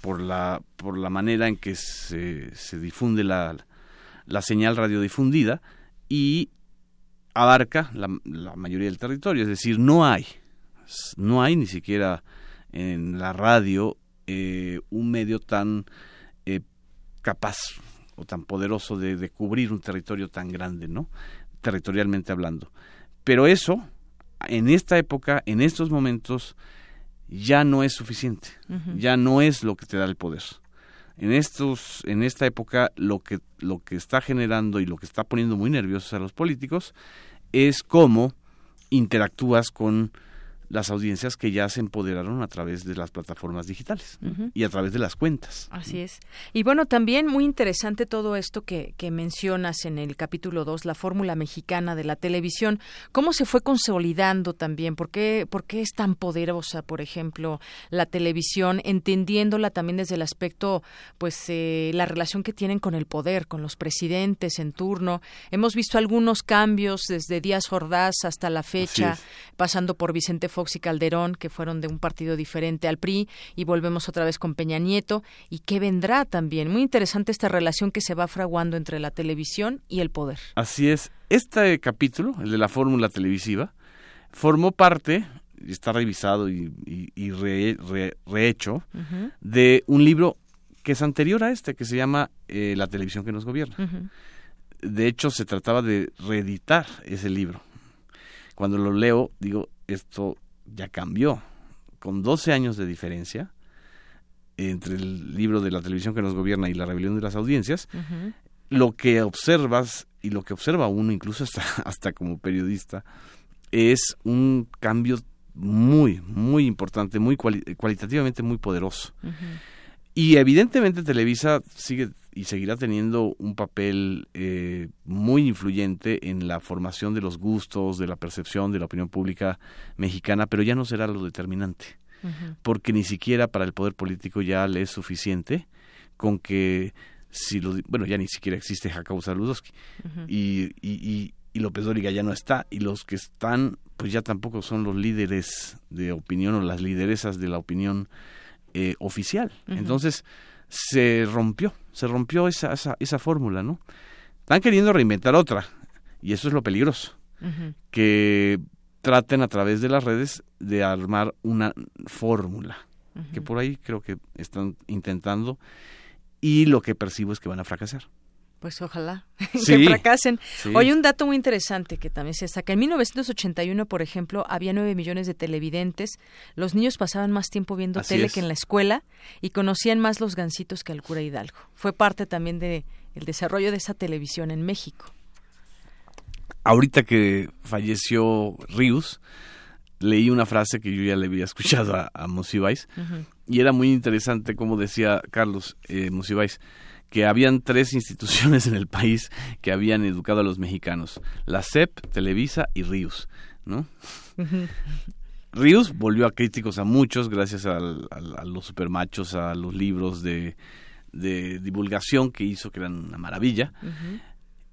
por la, por la manera en que se, se difunde la, la señal radiodifundida y abarca la, la, mayoría del territorio, es decir, no hay, no hay ni siquiera en la radio eh, un medio tan eh, capaz o tan poderoso de, cubrir un territorio tan grande, ¿no? Territorialmente hablando. Pero eso, en esta época, en estos momentos, ya no es suficiente, ya no es lo que te da el poder. En estos, en esta época, lo que, lo que está generando y lo que está poniendo muy nerviosos a los políticos es cómo interactúas con las audiencias que ya se empoderaron a través de las plataformas digitales y a través de las cuentas. Así es. Y bueno, también muy interesante todo esto que, que mencionas en el capítulo 2, la fórmula mexicana de la televisión, cómo se fue consolidando también, por qué, por qué es tan poderosa, por ejemplo, la televisión, entendiéndola también desde el aspecto, pues, eh, la relación que tienen con el poder, con los presidentes en turno. Hemos visto algunos cambios desde Díaz Ordaz hasta la fecha, pasando por Vicente Fox y Calderón, que fueron de un partido diferente al PRI, y volvemos otra vez con Peña Nieto, y qué vendrá también. Muy interesante esta relación que se va fraguando entre la televisión y el poder. Así es. Este capítulo, el de la fórmula televisiva, formó parte, y está revisado y, rehecho, de un libro que es anterior a este, que se llama eh, La televisión que nos gobierna. De hecho, se trataba de reeditar ese libro. Cuando lo leo, digo, esto ya cambió, con 12 años de diferencia entre el libro de la televisión que nos gobierna y la rebelión de las audiencias, lo que observas y lo que observa uno incluso hasta, hasta como periodista es un cambio muy, muy importante, muy cualitativamente muy poderoso. Y evidentemente Televisa sigue y seguirá teniendo un papel eh, muy influyente en la formación de los gustos, de la percepción de la opinión pública mexicana, pero ya no será lo determinante, porque ni siquiera para el poder político ya le es suficiente con que si lo, bueno ya ni siquiera existe Jacobo Saludowski y, y, y, López Dóriga ya no está y los que están pues ya tampoco son los líderes de opinión o las lideresas de la opinión eh, oficial. Entonces se rompió, se rompió esa, esa, esa fórmula, ¿no? Están queriendo reinventar otra y eso es lo peligroso, que traten a través de las redes de armar una fórmula, que por ahí creo que están intentando y lo que percibo es que van a fracasar. Pues ojalá que fracasen. Hoy un dato muy interesante que también se destaca. En 1981, por ejemplo, había 9 millones de televidentes. Los niños pasaban más tiempo viendo tele que en la escuela y conocían más los gancitos que al cura Hidalgo. Fue parte también de el desarrollo de esa televisión en México. Ahorita que falleció Rius, leí una frase que yo ya le había escuchado a, a y era muy interesante como decía Carlos eh, que habían tres instituciones en el país que habían educado a los mexicanos, la CEP, Televisa y Ríos, ¿no? Ríos volvió a críticos a muchos gracias a los supermachos, a los libros de, divulgación que hizo, que eran una maravilla.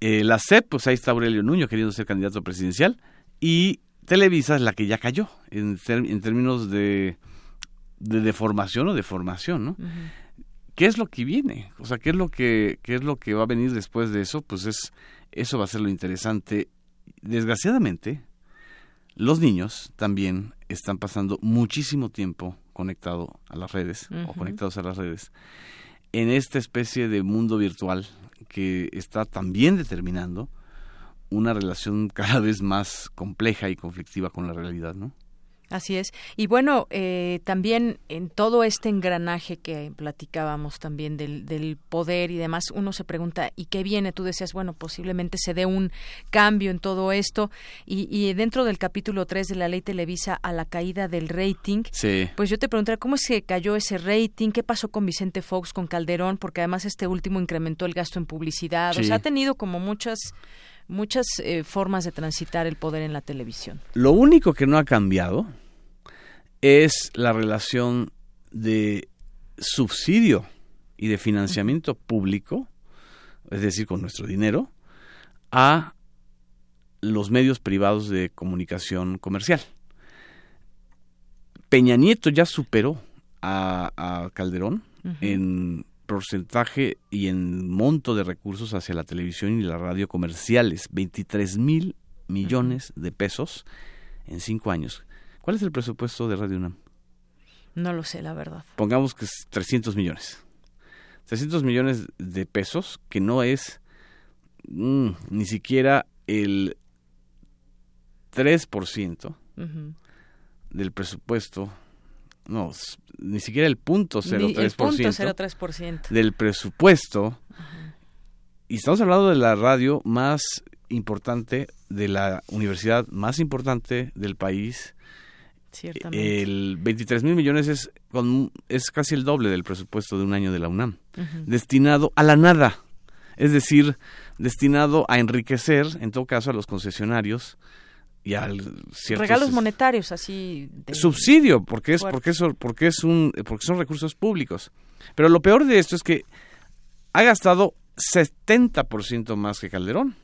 Eh, la CEP, pues ahí está Aurelio Nuño queriendo ser candidato presidencial. Y Televisa es la que ya cayó en, en términos de, de, deformación o de formación, ¿no? ¿Qué es lo que viene? O sea, ¿qué es lo que, qué es lo que va a venir después de eso? Pues es, eso va a ser lo interesante. Desgraciadamente, los niños también están pasando muchísimo tiempo conectado a las redes o conectados a las redes en esta especie de mundo virtual que está también determinando una relación cada vez más compleja y conflictiva con la realidad, ¿no? Así es. Y bueno, eh, también en todo este engranaje que platicábamos también del, del, poder y demás, uno se pregunta, ¿y qué viene? Tú decías, bueno, posiblemente se dé un cambio en todo esto. Y, y dentro del capítulo 3 de la ley Televisa a la caída del rating, pues yo te preguntaría, ¿cómo es que cayó ese rating? ¿Qué pasó con Vicente Fox, con Calderón? Porque además este último incrementó el gasto en publicidad. O sea, ha tenido como muchas muchas eh, formas de transitar el poder en la televisión. Lo único que no ha cambiado es la relación de subsidio y de financiamiento público, es decir, con nuestro dinero, a los medios privados de comunicación comercial. Peña Nieto ya superó a, Calderón en porcentaje y en monto de recursos hacia la televisión y la radio comerciales, 23 mil millones de pesos en cinco años. ¿Cuál es el presupuesto de Radio UNAM? No lo sé, la verdad. Pongamos que es 300 millones. 300 millones de pesos, que no es mm, ni siquiera el 3% del presupuesto no, ni siquiera el punto 0,3% del presupuesto. Y estamos hablando de la radio más importante, de la universidad más importante del país. Ciertamente. El 23 mil millones es, con, es casi el doble del presupuesto de un año de la UNAM, destinado a la nada, es decir, destinado a enriquecer, en todo caso, a los concesionarios y al ciertos Regalos monetarios, así. de- subsidio, porque es porque es porque es un porque son recursos públicos. Pero lo peor de esto es que ha gastado 70% más que Calderón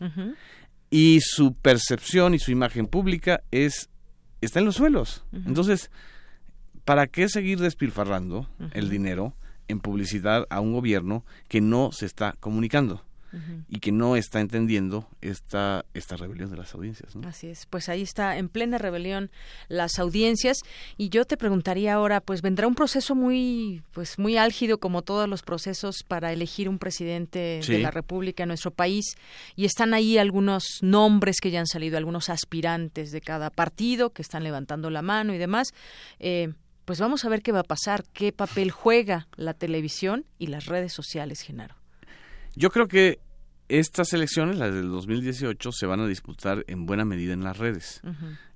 y su percepción y su imagen pública es está en los suelos. Entonces, ¿para qué seguir despilfarrando el dinero en publicidad a un gobierno que no se está comunicando Y que no está entendiendo esta esta rebelión de las audiencias? ¿no? Así es, pues ahí está en plena rebelión las audiencias y yo te preguntaría ahora, pues vendrá un proceso muy pues muy álgido como todos los procesos para elegir un presidente Sí. de la República en nuestro país y están ahí algunos nombres que ya han salido, algunos aspirantes de cada partido que están levantando la mano y demás. Eh, pues vamos a ver qué va a pasar, qué papel juega la televisión y las redes sociales, Genaro. Yo creo que estas elecciones, las del 2018, se van a disputar en buena medida en las redes,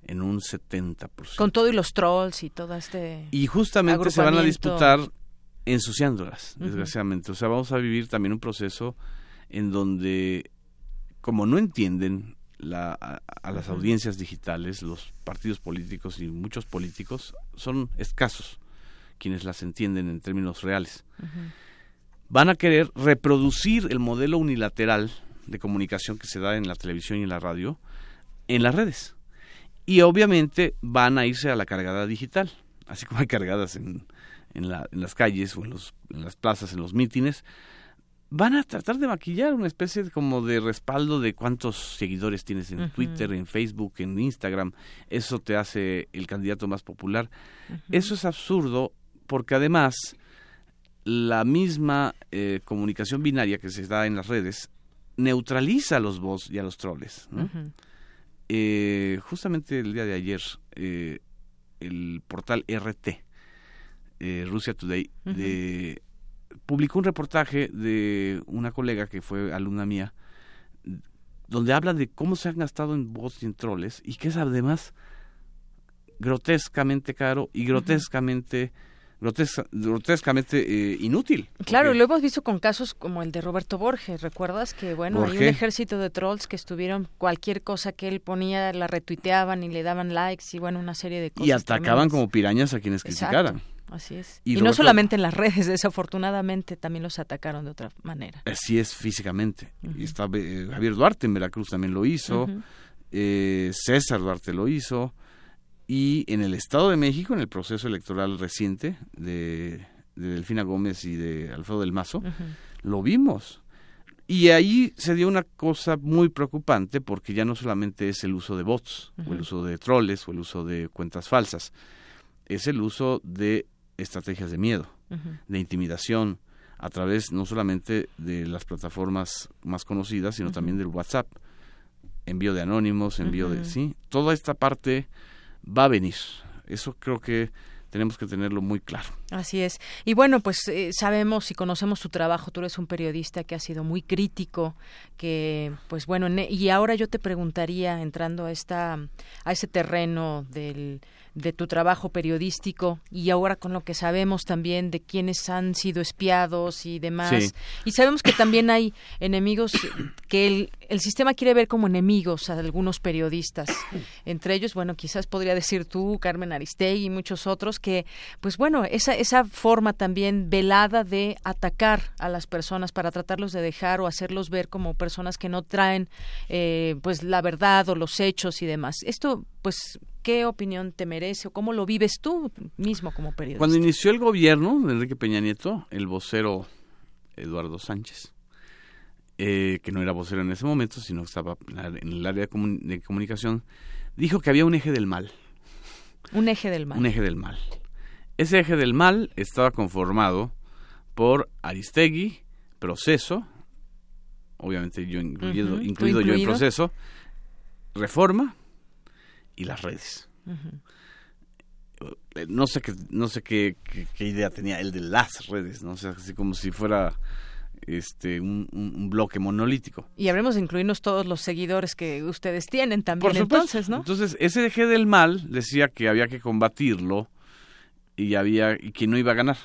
en un 70%. Con todo y los trolls y todo este Y justamente se van a disputar ensuciándolas, desgraciadamente. O sea, vamos a vivir también un proceso en donde, como no entienden la, a, a las audiencias digitales, los partidos políticos y muchos políticos son escasos quienes las entienden en términos reales. Van a querer reproducir el modelo unilateral de comunicación que se da en la televisión y en la radio en las redes. Y obviamente van a irse a la cargada digital, así como hay cargadas en, en, la- en las calles o en, los, en las plazas, en los mítines. Van a tratar de maquillar una especie de, como de respaldo de cuántos seguidores tienes en. Twitter, en Facebook, en Instagram. Eso te hace el candidato más popular. Eso es absurdo porque además la misma eh, comunicación binaria que se da en las redes neutraliza a los bots y a los troles. Eh, justamente el día de ayer, eh, el portal RT, eh, Russia Today, de- publicó un reportaje de una colega que fue alumna mía, donde habla de cómo se han gastado en bots y en troles, y que es además grotescamente caro y grotescamente, grotesca- grotescamente eh, inútil. Claro, lo hemos visto con casos como el de Roberto Borges. ¿Recuerdas que, bueno, hay un ejército de trolls que estuvieron cualquier cosa que él ponía, la retuiteaban y le daban likes y, bueno, una serie de cosas. y atacaban tremendas. como pirañas a quienes Exacto, criticaran. Así es. Y Y, no solamente en las redes, desafortunadamente también los atacaron de otra manera. Así es físicamente. Y está eh, Javier Duarte en Veracruz también lo hizo, Ujú. eh, César Duarte lo hizo, y en el Estado de México, en el proceso electoral reciente de, de Delfina Gómez y de Alfredo del Mazo, lo vimos. Y ahí se dio una cosa muy preocupante porque ya no solamente es el uso de bots, o el uso de troles, o el uso de cuentas falsas, es el uso de estrategias de miedo de intimidación a través no solamente de las plataformas más conocidas, sino también del WhatsApp, envío de anónimos, envío de sí, toda esta parte va a venir. Eso creo que tenemos que tenerlo muy claro. Así es. Y bueno, pues eh, sabemos y conocemos tu trabajo. Tú eres un periodista que ha sido muy crítico, que, pues bueno, en y ahora yo te preguntaría, entrando a esta, a ese terreno del, de tu trabajo periodístico y ahora con lo que sabemos también de quienes han sido espiados y demás. Sí. Y sabemos que también hay enemigos que el, el sistema quiere ver como enemigos a algunos periodistas. Entre ellos, bueno, quizás podría decir tú, Carmen Aristegui y muchos otros, que, pues bueno, esa, esa forma también velada de atacar a las personas para tratarlos de dejar o hacerlos ver como personas que no traen, eh, pues, la verdad o los hechos y demás. Esto, pues, ¿qué opinión te merece o cómo lo vives tú mismo como periodista? Cuando inició el gobierno de Enrique Peña Nieto, el vocero Eduardo Sánchez, eh, que no era vocero en ese momento, sino que estaba en el área de, comun- de comunicación, dijo que había un eje del mal. Un eje del mal. Un eje del mal. Ese eje del mal estaba conformado por Aristegui, Proceso, obviamente yo incluido, incluido yo en. Proceso, Reforma y las redes. Eh, No sé qué, no sé qué, qué- qué idea tenía él de las redes, no sé, así como si fuera este un, un, bloque monolítico. Y habremos de incluirnos todos los seguidores que ustedes tienen también entonces, ¿no? Entonces, ese eje del mal decía que había que combatirlo y había y que no iba a ganar.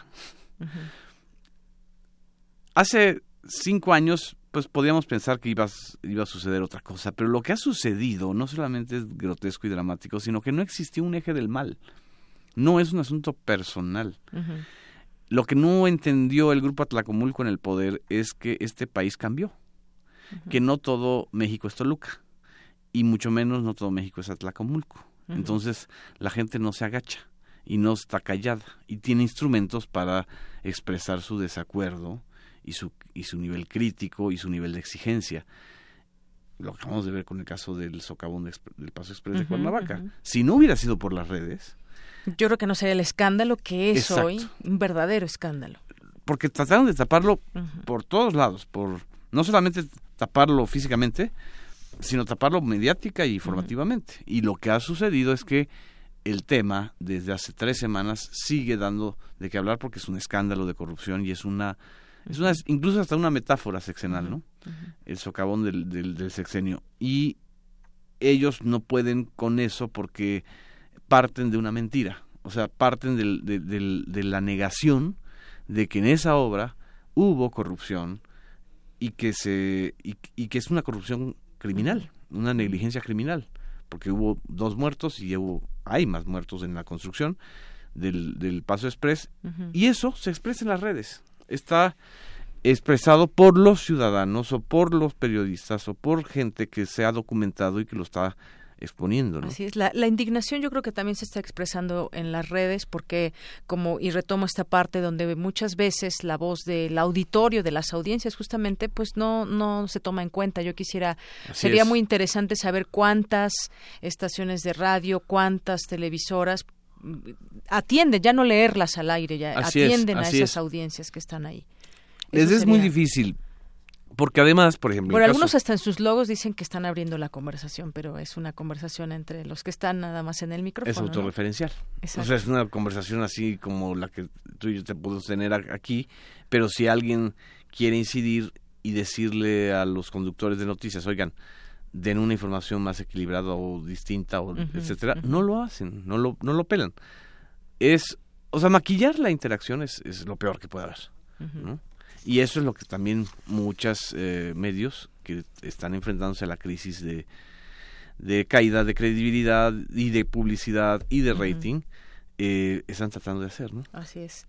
Hace cinco años, pues podíamos pensar que iba, iba a suceder otra cosa, pero lo que ha sucedido no solamente es grotesco y dramático, sino que no existió un eje del mal. No es un asunto personal. Lo que no entendió el grupo Atlacomulco en el poder es que este país cambió, que no todo México es Toluca y mucho menos no todo México es Atlacomulco. Entonces la gente no se agacha y no está callada y tiene instrumentos para expresar su desacuerdo y su, y su nivel crítico y su nivel de exigencia. Lo acabamos de ver con el caso del socavón del Paso Express de Cuernavaca. Si no hubiera sido por las redes, yo creo que no sería el escándalo que es hoy, un verdadero escándalo. Porque trataron de taparlo por todos lados, por no solamente taparlo físicamente, sino taparlo mediática y informativamente. Y lo que ha sucedido es que el tema desde hace tres semanas sigue dando de qué hablar porque es un escándalo de corrupción y es una es una incluso hasta una metáfora sexenal, ¿no? El socavón del, del, del sexenio. Y ellos no pueden con eso porque parten de una mentira, o sea, parten de, la negación de que en esa obra hubo corrupción y que, se, y, que es una corrupción criminal, una negligencia criminal, porque hubo dos muertos y hubo, hay más muertos en la construcción del, del Paso Express. Y eso se expresa en las redes. Está expresado por los ciudadanos o por los periodistas o por gente que se ha documentado y que lo está exponiendo. Así es, la, indignación yo creo que también se está expresando en las redes porque como, y retomo esta parte donde muchas veces la voz del auditorio, de las audiencias justamente, pues no, no se toma en cuenta. Yo quisiera, sería muy interesante saber cuántas estaciones de radio, cuántas televisoras atienden, ya no leerlas al aire, ya atienden a esas audiencias que están ahí. es muy difícil, porque además, por ejemplo... Por algunos hasta en sus logos dicen que están abriendo la conversación, pero es una conversación entre los que están nada más en el micrófono. Es autorreferencial. O sea, es una conversación así como la que tú y yo te podemos tener aquí, pero si alguien quiere incidir y decirle a los conductores de noticias, oigan, den una información más equilibrada o distinta, o etcétera, no lo hacen, no lo, no lo pelan. Es, o sea, maquillar la interacción es, es lo peor que puede haber, ¿no? Y eso es lo que también muchos eh, medios que están enfrentándose a la crisis de, de caída de credibilidad y de publicidad y de rating, eh, están tratando de hacer, ¿no? Así es.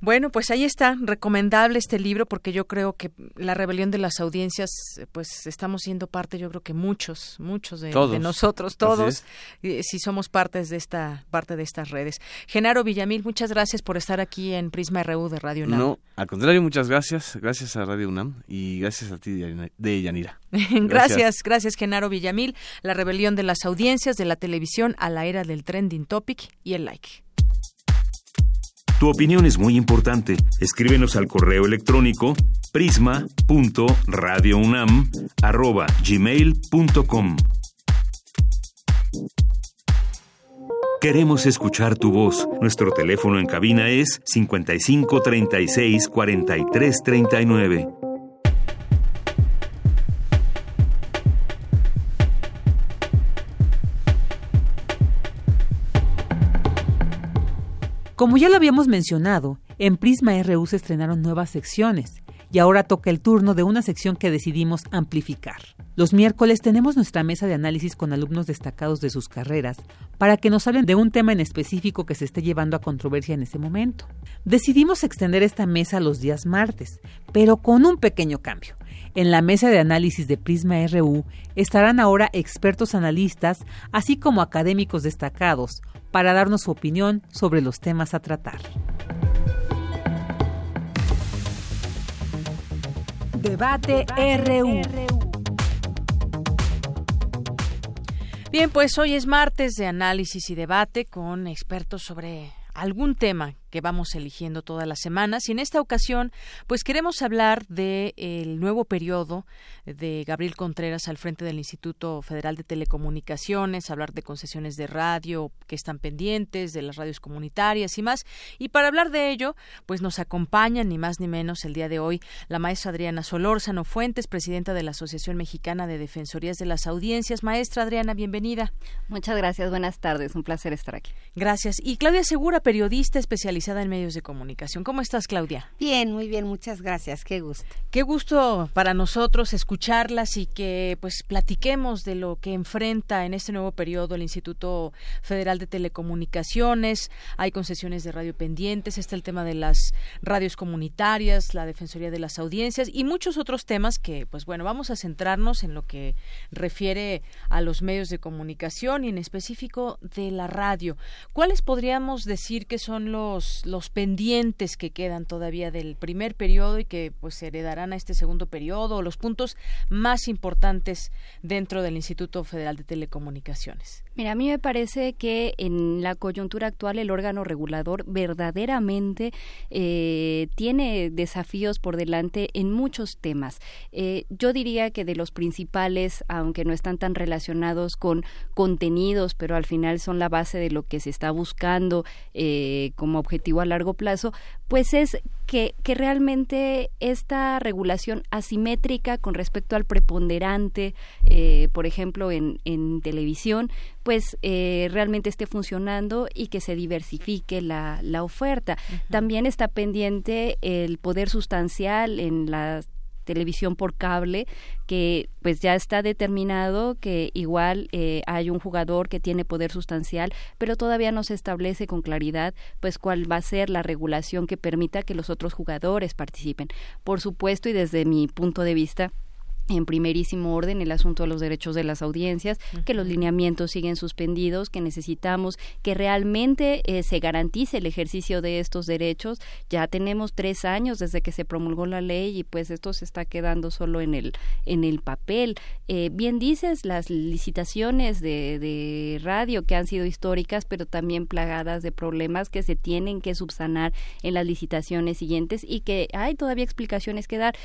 Bueno, pues ahí está, recomendable este libro porque yo creo que la rebelión de las audiencias, pues estamos siendo parte, yo creo que muchos, muchos de, nosotros, todos, si somos partes de esta parte de estas redes. Genaro Villamil, muchas gracias por estar aquí en Prisma RU de Radio UNAM. No, al contrario, muchas gracias, gracias a Radio UNAM y gracias a ti, de Yanira. gracias. gracias, gracias Genaro Villamil. La rebelión de las audiencias de la televisión a la era del trending topic y el like. Tu opinión es muy importante. Escríbenos al correo electrónico prisma.radiounam@gmail.com. Queremos escuchar tu voz. Nuestro teléfono en cabina es 55 36 Como ya lo habíamos mencionado, en Prisma RU se estrenaron nuevas secciones y ahora toca el turno de una sección que decidimos amplificar. Los miércoles tenemos nuestra mesa de análisis con alumnos destacados de sus carreras para que nos hablen de un tema en específico que se esté llevando a controversia en ese momento. Decidimos extender esta mesa los días martes, pero con un pequeño cambio. En la mesa de análisis de Prisma RU estarán ahora expertos analistas, así como académicos destacados, para darnos su opinión sobre los temas a tratar. Debate RU. Bien, pues hoy es martes de análisis y debate con expertos sobre algún tema que vamos eligiendo todas las semanas. Y en esta ocasión, pues queremos hablar del el nuevo periodo de Gabriel Contreras al frente del Instituto Federal de Telecomunicaciones, hablar de concesiones de radio que están pendientes, de las radios comunitarias y más. Y para hablar de ello, pues nos acompaña ni más ni menos el día de hoy la maestra Adriana Solórzano Fuentes, presidenta de la Asociación Mexicana de Defensorías de las Audiencias. Maestra Adriana, bienvenida. Muchas gracias, buenas tardes, un placer estar aquí. Gracias. Y Claudia Segura, periodista especializada en medios de comunicación. ¿Cómo estás, Claudia? Bien, muy bien, muchas gracias, qué gusto. Qué gusto para nosotros escucharlas y que pues platiquemos de lo que enfrenta en este nuevo periodo el Instituto Federal de Telecomunicaciones. Hay concesiones de radio pendientes, está el tema de las radios comunitarias, la Defensoría de las Audiencias y muchos otros temas que pues bueno, vamos a centrarnos en lo que refiere a los medios de comunicación y en específico de la radio. ¿Cuáles podríamos decir que son los, los pendientes que quedan todavía del primer periodo y que pues se heredarán a este segundo periodo, los puntos más importantes dentro del Instituto Federal de Telecomunicaciones? Mira, a mí me parece que en la coyuntura actual el órgano regulador verdaderamente eh, tiene desafíos por delante en muchos temas. Eh, yo diría que de los principales, aunque no están tan relacionados con contenidos, pero al final son la base de lo que se está buscando eh, como objetivo a largo plazo, pues es que, que, realmente esta regulación asimétrica con respecto al preponderante, eh, por ejemplo, en, en televisión, pues eh, realmente esté funcionando y que se diversifique la, la oferta. También está pendiente el poder sustancial en las televisión por cable que pues ya está determinado que igual eh, hay un jugador que tiene poder sustancial pero todavía no se establece con claridad pues cuál va a ser la regulación que permita que los otros jugadores participen. Por supuesto y desde mi punto de vista en primerísimo orden el asunto de los derechos de las audiencias, que los lineamientos siguen suspendidos, que necesitamos que realmente eh, se garantice el ejercicio de estos derechos. Ya tenemos tres años desde que se promulgó la ley y pues esto se está quedando solo en el en el papel. Eh, bien dices las licitaciones de, de radio que han sido históricas, pero también plagadas de problemas que se tienen que subsanar en las licitaciones siguientes y que hay todavía explicaciones que dar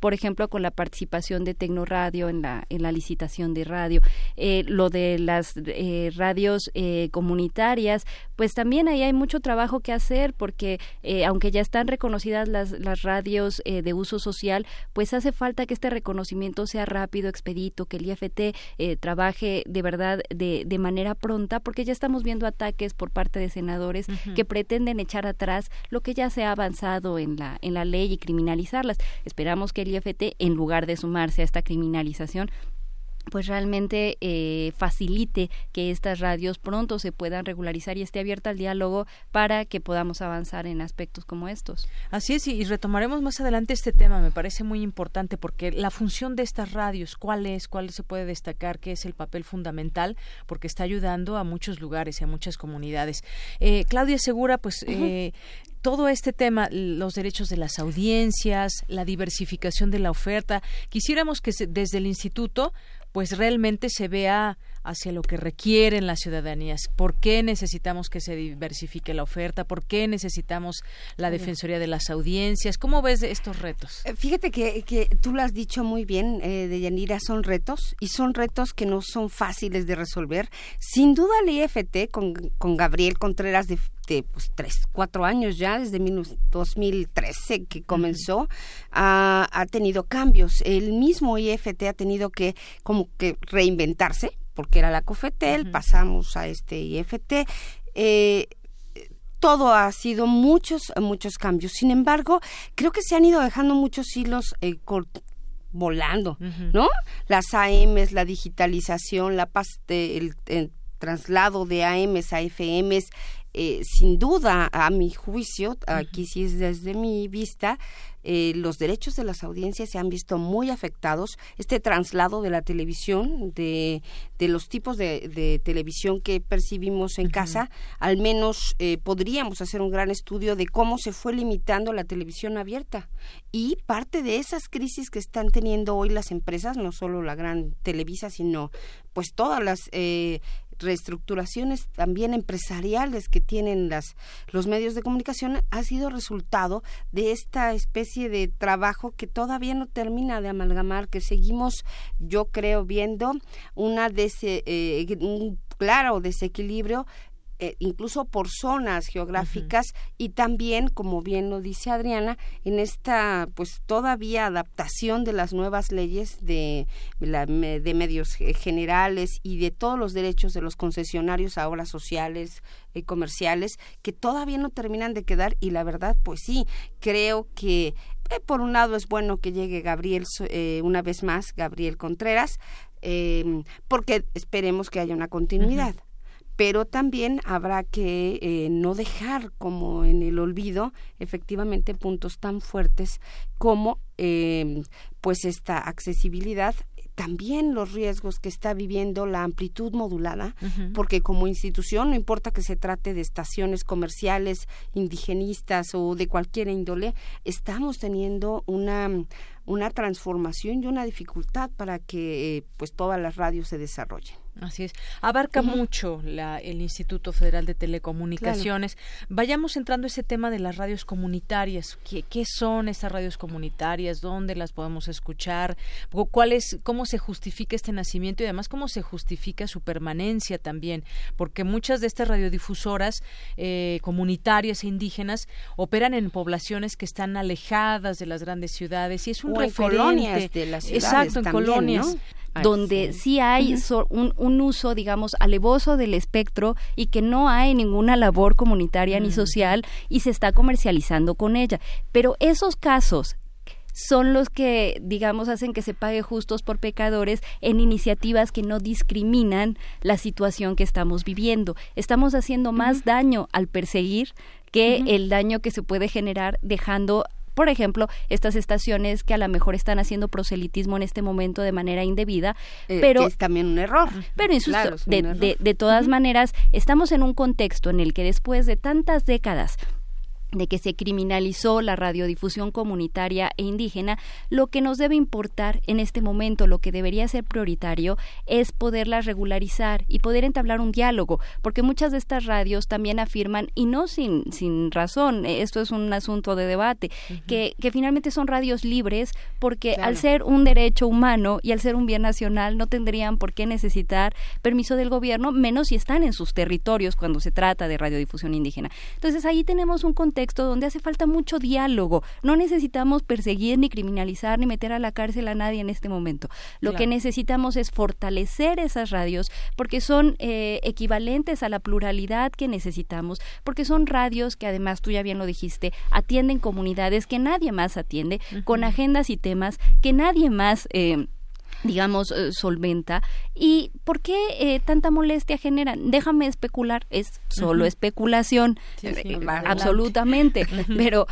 por ejemplo, con la participación de Tecnoradio en la, en la licitación de radio. Eh, lo de las eh, radios eh, comunitarias, pues también ahí hay mucho trabajo que hacer porque aunque ya están reconocidas las, las radios de uso social, pues hace falta que este reconocimiento sea rápido, expedito, que el IFT trabaje de verdad de, de manera pronta, porque ya estamos viendo ataques por parte de senadores que pretenden echar atrás lo que ya se ha avanzado en la, en la ley y criminalizarlas. Esperamos que el IFT, en lugar de sumarse a esta criminalización, pues realmente eh, facilite que estas radios pronto se puedan regularizar y esté abierta al diálogo para que podamos avanzar en aspectos como estos. Así es, y retomaremos más adelante este tema, me parece muy importante porque la función de estas radios, ¿cuál es? ¿Cuál se puede destacar? ¿Qué es el papel fundamental? Porque está ayudando a muchos lugares y a muchas comunidades. Eh, Claudia Segura, pues eh, todo este tema, los derechos de las audiencias, la diversificación de la oferta, quisiéramos que desde el instituto pues realmente se vea hacia lo que requieren las ciudadanías. ¿Por qué necesitamos que se diversifique la oferta? ¿Por qué necesitamos la Defensoría de las Audiencias? ¿Cómo ves estos retos? Eh, fíjate que, que tú lo has dicho muy bien, eh, Deyanira, son retos y son retos que no son fáciles de resolver. Sin duda el IFT con, con Gabriel Contreras de, pues, tres, cuatro años ya, desde 2013 que comenzó, ha, ha tenido cambios. El mismo IFT ha tenido que como que reinventarse porque era la COFETEL, pasamos a este IFT. Eh, todo ha sido muchos, muchos cambios. Sin embargo, creo que se han ido dejando muchos hilos eh, volando, ¿no? Las AMs, la digitalización, la el, el, traslado de AMs a FMs, eh, sin duda, a mi juicio, aquí sí es desde mi vista, eh, los derechos de las audiencias se han visto muy afectados. Este traslado de la televisión, de, de los tipos de, de, televisión que percibimos en casa, al menos eh, podríamos hacer un gran estudio de cómo se fue limitando la televisión abierta. Y parte de esas crisis que están teniendo hoy las empresas, no solo la gran Televisa, sino pues todas las... Eh, reestructuraciones también empresariales que tienen las, los medios de comunicación ha sido resultado de esta especie de trabajo que todavía no termina de amalgamar, que seguimos, yo creo, viendo una eh, un claro desequilibrio eh, incluso por zonas geográficas y también, como bien lo dice Adriana, en esta pues todavía adaptación de las nuevas leyes de, de medios generales y de todos los derechos de los concesionarios ahora sociales y comerciales que todavía no terminan de quedar y la verdad pues sí, creo que eh, por un lado es bueno que llegue Gabriel eh, una vez más, Gabriel Contreras, porque esperemos que haya una continuidad pero también habrá que eh, no dejar como en el olvido efectivamente puntos tan fuertes como eh, pues esta accesibilidad también los riesgos que está viviendo la amplitud modulada, porque como institución, no importa que se trate de estaciones comerciales, indigenistas o de cualquier índole, estamos teniendo una, una transformación y una dificultad para que eh, pues todas las radios se desarrollen. Así es. Abarca mucho la, el Instituto Federal de Telecomunicaciones. Vayamos entrando a ese tema de las radios comunitarias. ¿Qué, ¿Qué, son esas radios comunitarias? ¿Dónde las podemos escuchar? ¿Cuál es, ¿Cómo se justifica este nacimiento? Y además, ¿cómo se justifica su permanencia también? Porque muchas de estas radiodifusoras eh, comunitarias e indígenas operan en poblaciones que están alejadas de las grandes ciudades y es un referente. colonias de las ciudades Exacto, en colonias donde sí, hay un, uso, digamos, alevoso del espectro y que no hay ninguna labor comunitaria ni social y se está comercializando con ella. Pero esos casos son los que, digamos, hacen que se pague justos por pecadores en iniciativas que no discriminan la situación que estamos viviendo. Estamos haciendo más daño al perseguir que el daño que se puede generar dejando por ejemplo, estas estaciones que a lo mejor están haciendo proselitismo en este momento de manera indebida, eh, pero es también un error. Pero insisto, de, de, todas maneras, estamos en un contexto en el que después de tantas décadas de que se criminalizó la radiodifusión comunitaria e indígena, lo que nos debe importar en este momento, lo que debería ser prioritario, es poderlas regularizar y poder entablar un diálogo, porque muchas de estas radios también afirman, y no sin, sin razón, esto es un asunto de debate, que, que finalmente son radios libres, porque al ser un derecho humano y al ser un bien nacional, no tendrían por qué necesitar permiso del gobierno, menos si están en sus territorios cuando se trata de radiodifusión indígena. Entonces ahí tenemos un contexto donde hace falta mucho diálogo. No necesitamos perseguir ni criminalizar ni meter a la cárcel a nadie en este momento. Lo que necesitamos es fortalecer esas radios porque son eh, equivalentes a la pluralidad que necesitamos, porque son radios que además tú ya bien lo dijiste, atienden comunidades que nadie más atiende, con agendas y temas que nadie más eh, digamos, eh, solventa. ¿Y por qué eh, tanta molestia generan? Déjame especular, es solo especulación, eh, absolutamente, pero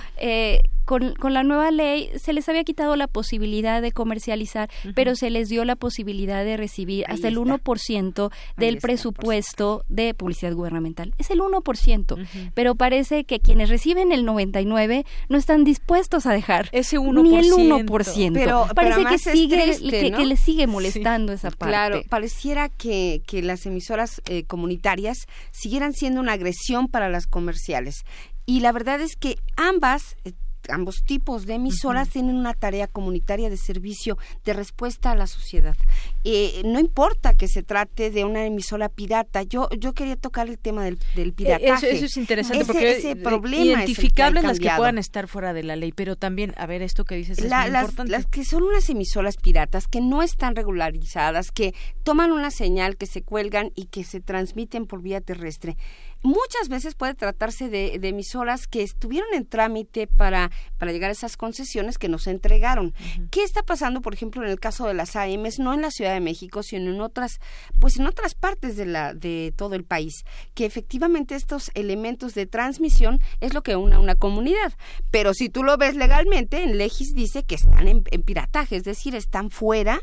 con, con, la nueva ley se les había quitado la posibilidad de comercializar, pero se les dio la posibilidad de recibir hasta el 1% del presupuesto de publicidad gubernamental. Es el 1%, pero parece que quienes reciben el 99 no están dispuestos a dejar ese 1%. ni el 1%. Pero, parece que sigue que, les sigue molestando esa parte. Claro, pareciera que, que las emisoras eh, comunitarias siguieran siendo una agresión para las comerciales. Y la verdad es que ambas eh, ambos tipos de emisoras tienen una tarea comunitaria de servicio de respuesta a la sociedad. Eh, no importa que se trate de una emisora pirata, yo yo quería tocar el tema del, del pirataje. Eso, es interesante porque ese problema identificables las que puedan estar fuera de la ley, pero también, a ver, esto que dices es muy las, importante. Las que son unas emisoras piratas que no están regularizadas, que toman una señal, que se cuelgan y que se transmiten por vía terrestre muchas veces puede tratarse de, emisoras que estuvieron en trámite para, para llegar a esas concesiones que nos entregaron. ¿Qué está pasando, por ejemplo, en el caso de las AMs, no en la Ciudad de México, sino en otras, pues en otras partes de la, de todo el país? Que efectivamente estos elementos de transmisión es lo que une a una comunidad. Pero si tú lo ves legalmente, en Legis dice que están en, en pirataje, es decir, están fuera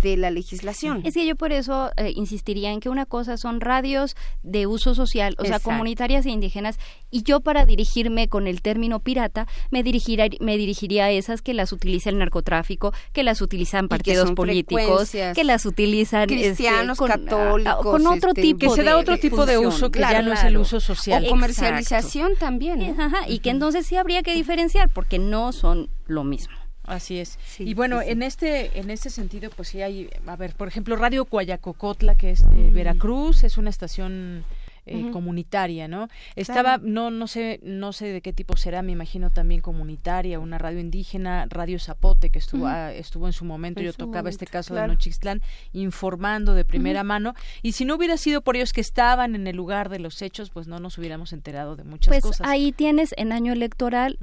de la legislación. Es que yo por eso eh, insistiría en que una cosa son radios de uso social, o sea, comunitarias e indígenas, y yo para dirigirme con el término pirata me dirigiría, me dirigiría a esas que las utiliza el narcotráfico, que las utilizan partidos políticos, que las utilizan este, cristianos, católicos, con otro este, tipo que se da otro tipo de uso que ya no es el uso social. O comercialización también. Ajá, y que entonces sí habría que diferenciar porque no son lo mismo. Así es. y bueno, en este en este sentido, pues sí hay, a ver, por ejemplo, Radio Coayacocotla, que es de Veracruz, es una estación eh, comunitaria, ¿no? Estaba, no, no sé, no sé de qué tipo será, me imagino también comunitaria, una radio indígena, Radio Zapote, que estuvo, estuvo en su momento, yo tocaba este caso de Nochixtlán, informando de primera mano, y si no hubiera sido por ellos que estaban en el lugar de los hechos, pues no nos hubiéramos enterado de muchas pues cosas. ahí tienes en año electoral,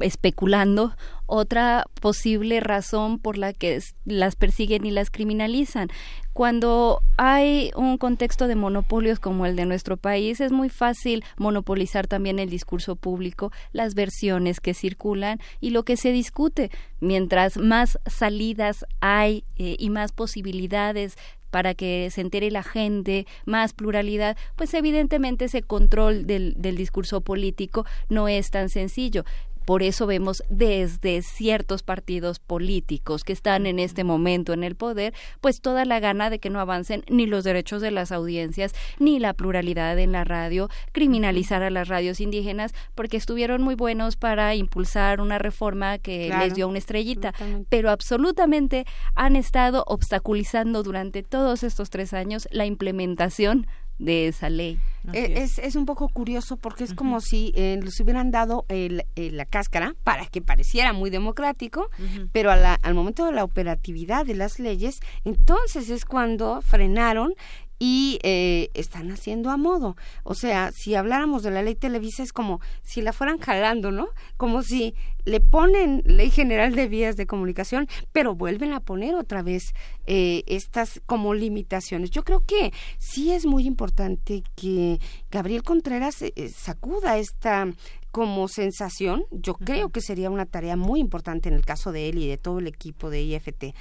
especulando, otra posible razón por la que las persiguen y las criminalizan cuando hay un contexto de monopolios como el de nuestro país, es muy fácil monopolizar también el discurso público, las versiones que circulan y lo que se discute. Mientras más salidas hay eh, y más posibilidades para que se entere la gente, más pluralidad, pues evidentemente ese control del, del discurso político no es tan sencillo. Por eso vemos desde ciertos partidos políticos que están en este momento en el poder, pues toda la gana de que no avancen ni los derechos de las audiencias, ni la pluralidad en la radio, criminalizar a las radios indígenas, porque estuvieron muy buenos para impulsar una reforma que les dio una estrellita, pero absolutamente han estado obstaculizando durante todos estos tres años la implementación de esa ley. Eh, es. Es, un poco curioso porque es como si eh, les hubieran dado el, la cáscara para que pareciera muy democrático, pero al momento de la operatividad de las leyes, entonces es cuando frenaron y eh, están haciendo a modo. O sea, si habláramos de la ley Televisa es como si la fueran jalando, ¿no? Como si le ponen ley general de vías de comunicación, pero vuelven a poner otra vez eh, estas como limitaciones. Yo creo que sí es muy importante que Gabriel Contreras eh, sacuda esta como sensación. Yo creo que sería una tarea muy importante en el caso de él y de todo el equipo de IFT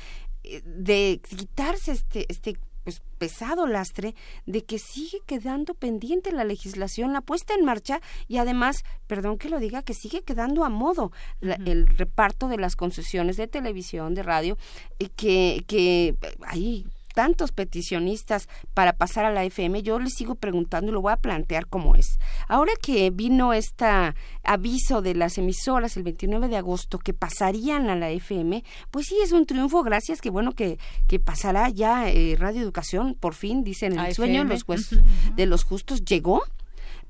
de quitarse este, este pues, pesado lastre de que sigue quedando pendiente la legislación, la puesta en marcha y además, perdón que lo diga, que sigue quedando a modo el reparto de las concesiones de televisión, de radio, y que, que ahí tantos peticionistas para pasar a la FM, yo les sigo preguntando y lo voy a plantear como es. Ahora que vino este aviso de las emisoras el 29 de agosto que pasarían a la FM, pues sí es un triunfo, gracias, que bueno que, que pasará ya eh, Radio Educación, por fin, dicen el sueño los de los justos, llegó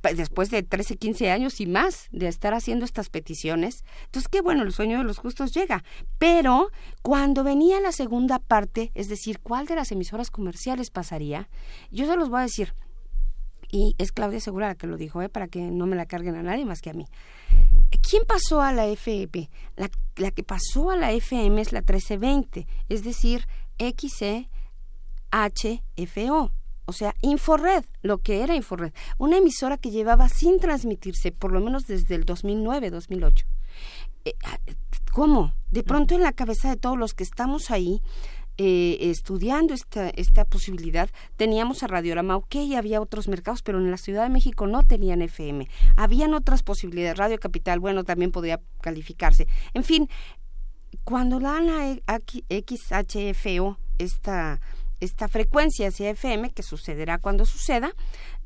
después de 13, 15 años y más de estar haciendo estas peticiones. Entonces, qué bueno, el sueño de los justos llega. Pero cuando venía la segunda parte, es decir, ¿cuál de las emisoras comerciales pasaría? Yo se los voy a decir, y es Claudia Segura la que lo dijo, ¿eh? para que no me la carguen a nadie más que a mí. ¿Quién pasó a la FM? La, la que pasó a la FM es la 1320, es decir, XCHFO o sea, Inforred, lo que era Inforred, una emisora que llevaba sin transmitirse por lo menos desde el 2009-2008. Eh, ah, ¿Cómo? De pronto en la cabeza de todos los que estamos ahí eh, estudiando esta, esta posibilidad, teníamos a Radiorama, ok, había otros mercados, pero en la Ciudad de México no tenían FM. Habían otras posibilidades, Radio Capital, bueno, también podría calificarse. En fin, cuando dan a XHFO esta esta frecuencia hacia FM, que sucederá cuando suceda,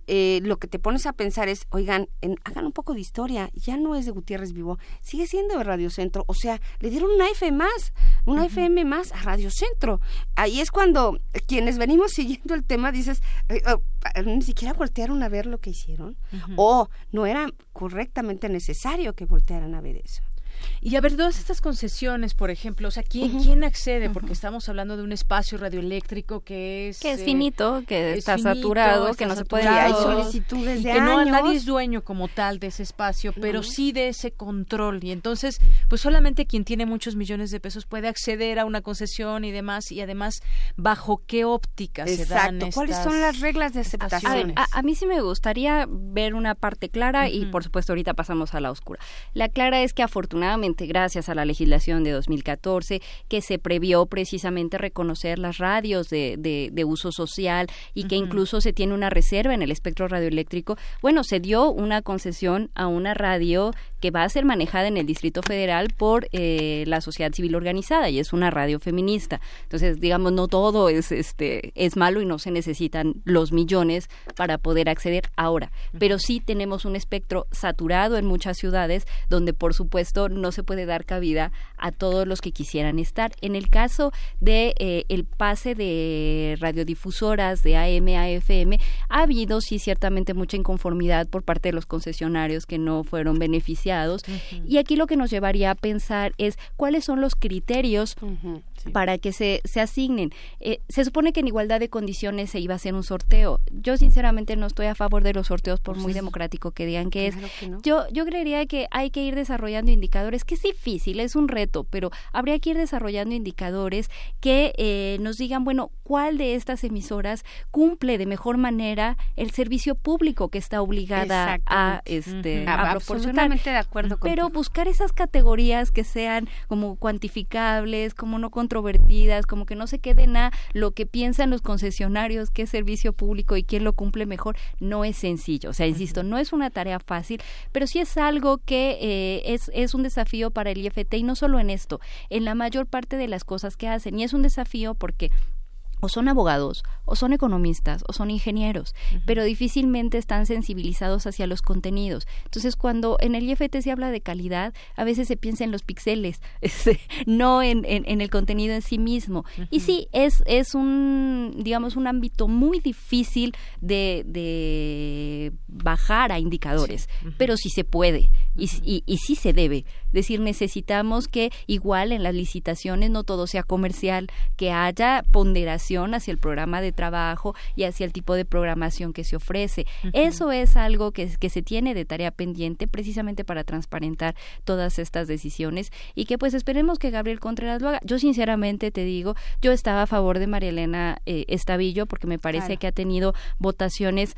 eh, lo que te pones a pensar es, oigan, hagan un poco de historia, ya no es de Gutiérrez Vivo, sigue siendo de Radio Centro, o sea, le dieron una F más, una FM más a Radio Centro. Ahí es cuando quienes venimos siguiendo el tema dices, oh, ni siquiera voltearon a ver lo que hicieron, o no era correctamente necesario que voltearan a ver eso. Y a ver, todas estas concesiones, por ejemplo, o sea, ¿quién, ¿quién accede? Porque estamos hablando de un espacio radioeléctrico que es... Que es finito, que está saturado, que no se puede... Hay solicitudes y de que años. no nadie es dueño como tal de ese espacio, pero sí de ese control. Y entonces, pues solamente quien tiene muchos millones de pesos puede acceder a una concesión y demás, y además, ¿bajo qué óptica se dan estas ¿Cuáles son las reglas de aceptación? A, a, mí sí me gustaría ver una parte clara y, por supuesto, ahorita pasamos a la oscura. La clara es que afortunadamente afortunadamente gracias a la legislación de 2014 que se previó precisamente reconocer las radios de, de, uso social y que incluso se tiene una reserva en el espectro radioeléctrico, bueno, se dio una concesión a una radio que va a ser manejada en el Distrito Federal por eh, la sociedad civil organizada y es una radio feminista. Entonces, digamos, no todo es, este, es malo y no se necesitan los millones para poder acceder ahora. Pero sí tenemos un espectro saturado en muchas ciudades donde, por supuesto, no se puede dar cabida a todos los que quisieran estar. En el caso de eh, el pase de radiodifusoras de AM a FM, ha habido sí ciertamente mucha inconformidad por parte de los concesionarios que no fueron beneficiados y aquí lo que nos llevaría a pensar es cuáles son los criterios para que se, se asignen. Eh, se supone que en igualdad de condiciones se iba a hacer un sorteo. Yo sinceramente no estoy a favor de los sorteos por pues muy democrático que digan que es. Yo yo creería que hay que ir desarrollando indicadores, que es difícil, es un reto, pero habría que ir desarrollando indicadores que eh, nos digan, bueno, cuál de estas emisoras cumple de mejor manera el servicio público que está obligada a este a proporcionar. Pero buscar esas categorías que sean como cuantificables, como no controvertidas, como que no se queden a lo que piensan los concesionarios, qué servicio público y quién lo cumple mejor, no es sencillo. O sea, insisto, no es una tarea fácil, pero sí es algo que eh, es, es un desafío para el IFT y no solo en esto, en la mayor parte de las cosas que hacen. Y es un desafío porque o son abogados, o son economistas, o son ingenieros, pero difícilmente están sensibilizados hacia los contenidos. Entonces, cuando en el IFT se habla de calidad, a veces se piensa en los píxeles, este, no en, en, el contenido en sí mismo. Y sí, es, es un, digamos, un ámbito muy difícil de, de bajar a indicadores, pero sí se puede y, y, y sí se debe. Es decir, necesitamos que igual en las licitaciones no todo sea comercial, que haya ponderación hacia el programa de trabajo y hacia el tipo de programación que se ofrece. Eso es algo que, que se tiene de tarea pendiente precisamente para transparentar todas estas decisiones y que pues esperemos que Gabriel Contreras lo haga. Yo sinceramente te digo, yo estaba a favor de María Elena eh, Estavillo porque me parece que ha tenido votaciones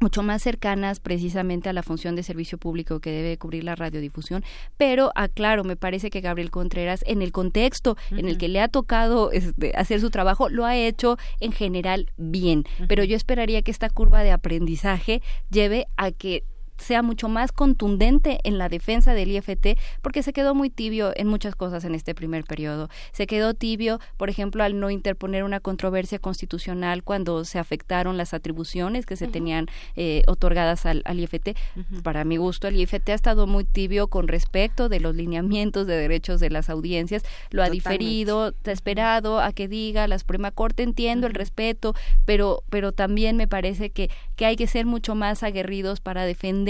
mucho más cercanas precisamente a la función de servicio público que debe cubrir la radiodifusión, pero aclaro, me parece que Gabriel Contreras en el contexto en el que le ha tocado este, hacer su trabajo lo ha hecho en general bien, pero yo esperaría que esta curva de aprendizaje lleve a que sea mucho más contundente en la defensa del IFT, porque se quedó muy tibio en muchas cosas en este primer periodo. Se quedó tibio, por ejemplo, al no interponer una controversia constitucional cuando se afectaron las atribuciones que se tenían eh, otorgadas al, IFT. Para mi gusto, el IFT ha estado muy tibio con respecto de los lineamientos de derechos de las audiencias. Lo ha diferido, ha esperado a que diga la Suprema Corte, entiendo el respeto, pero, pero también me parece que, que hay que ser mucho más aguerridos para defender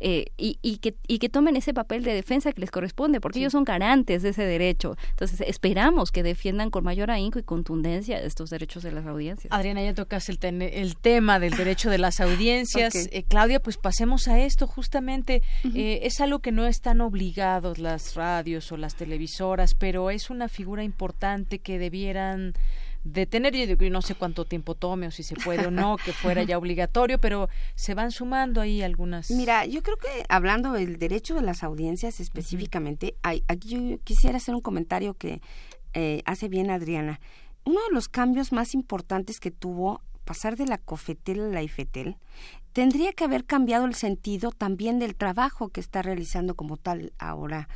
eh, y, y, que, y que tomen ese papel de defensa que les corresponde, porque ellos son garantes de ese derecho. Entonces, esperamos que defiendan con mayor ahínco y contundencia estos derechos de las audiencias. Adriana, ya tocas el, el tema del derecho de las audiencias. Eh, Claudia, pues pasemos a esto. Justamente eh, es algo que no están obligados las radios o las televisoras, pero es una figura importante que debieran de tener, yo no sé cuánto tiempo tome o si se puede o no, que fuera ya obligatorio, pero se van sumando ahí algunas. Mira, yo creo que hablando del derecho de las audiencias específicamente, hay, aquí yo quisiera hacer un comentario que eh, hace bien Adriana. Uno de los cambios más importantes que tuvo pasar de la COFETEL a la IFETEL, tendría que haber cambiado el sentido también del trabajo que está realizando como tal ahora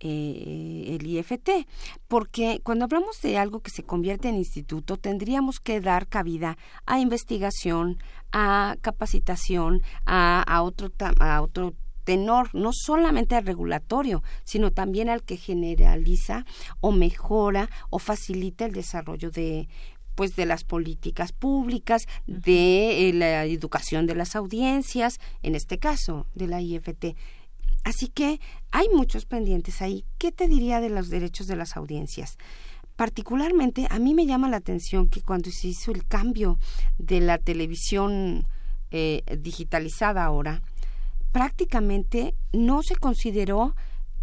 eh, el IFT, porque cuando hablamos de algo que se convierte en instituto, tendríamos que dar cabida a investigación, a capacitación, a, a otro, a otro tenor, no solamente al regulatorio, sino también al que generaliza o mejora o facilita el desarrollo de pues de las políticas públicas, de eh, la educación de las audiencias, en este caso de la IFT. Así que hay muchos pendientes ahí. ¿Qué te diría de los derechos de las audiencias? Particularmente a mí me llama la atención que cuando se hizo el cambio de la televisión eh, digitalizada ahora, prácticamente no se consideró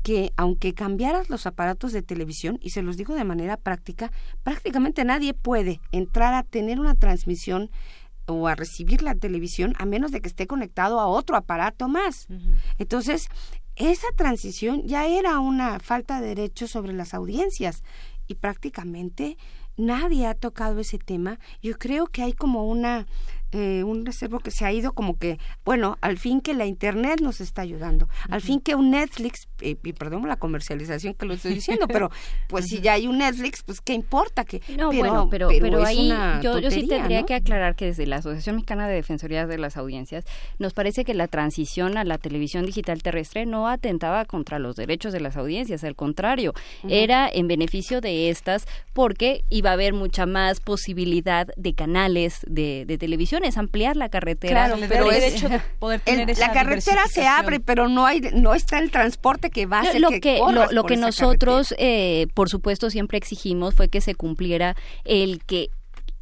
que aunque cambiaras los aparatos de televisión, y se los digo de manera práctica, prácticamente nadie puede entrar a tener una transmisión o a recibir la televisión a menos de que esté conectado a otro aparato más. Entonces, esa transición ya era una falta de derechos sobre las audiencias y prácticamente nadie ha tocado ese tema. Yo creo que hay como una eh, un reservo que se ha ido como que, bueno, al fin que la Internet nos está ayudando, al fin que un Netflix, eh, y perdón la comercialización que lo estoy diciendo, pero pues si ya hay un Netflix, pues qué importa que... No, pero, bueno, pero, pero, ahí yo, yo, sí tendría que aclarar que desde la Asociación Mexicana de Defensoría de las Audiencias nos parece que la transición a la televisión digital terrestre no atentaba contra los derechos de las audiencias, al contrario, era en beneficio de estas porque iba a haber mucha más posibilidad de canales de, de televisión es ampliar la carretera. Claro, pero, la carretera se abre, pero no hay, no está el transporte que va a hacer lo que, lo, que nosotros, eh, por supuesto, siempre exigimos fue que se cumpliera el que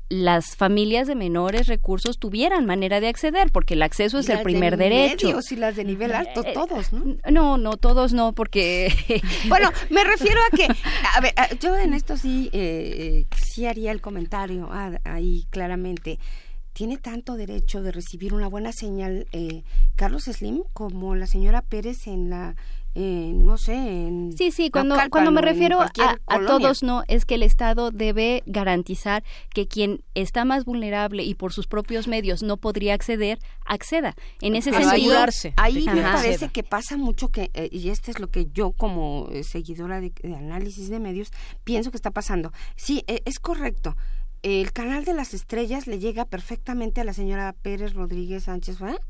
las familias de menores recursos tuvieran manera de acceder, porque el acceso es el primer de derecho. Medios y las de nivel alto, eh, todos, ¿no? No, no, todos no, porque... bueno, me refiero a que, a ver, yo en esto sí, eh, sí haría el comentario ah, ahí claramente tiene tanto derecho de recibir una buena señal eh, Carlos Slim como la señora Pérez en la eh, no sé en sí sí cuando cuando me refiero a, todos no es que el Estado debe garantizar que quien está más vulnerable y por sus propios medios no podría acceder acceda. En ese sentido ahí me parece que pasa mucho que eh, y este es lo que yo como seguidora de, análisis de medios pienso que está pasando. Sí es correcto el canal de las estrellas le llega perfectamente a la señora Pérez Rodríguez Sánchez, ¿verdad?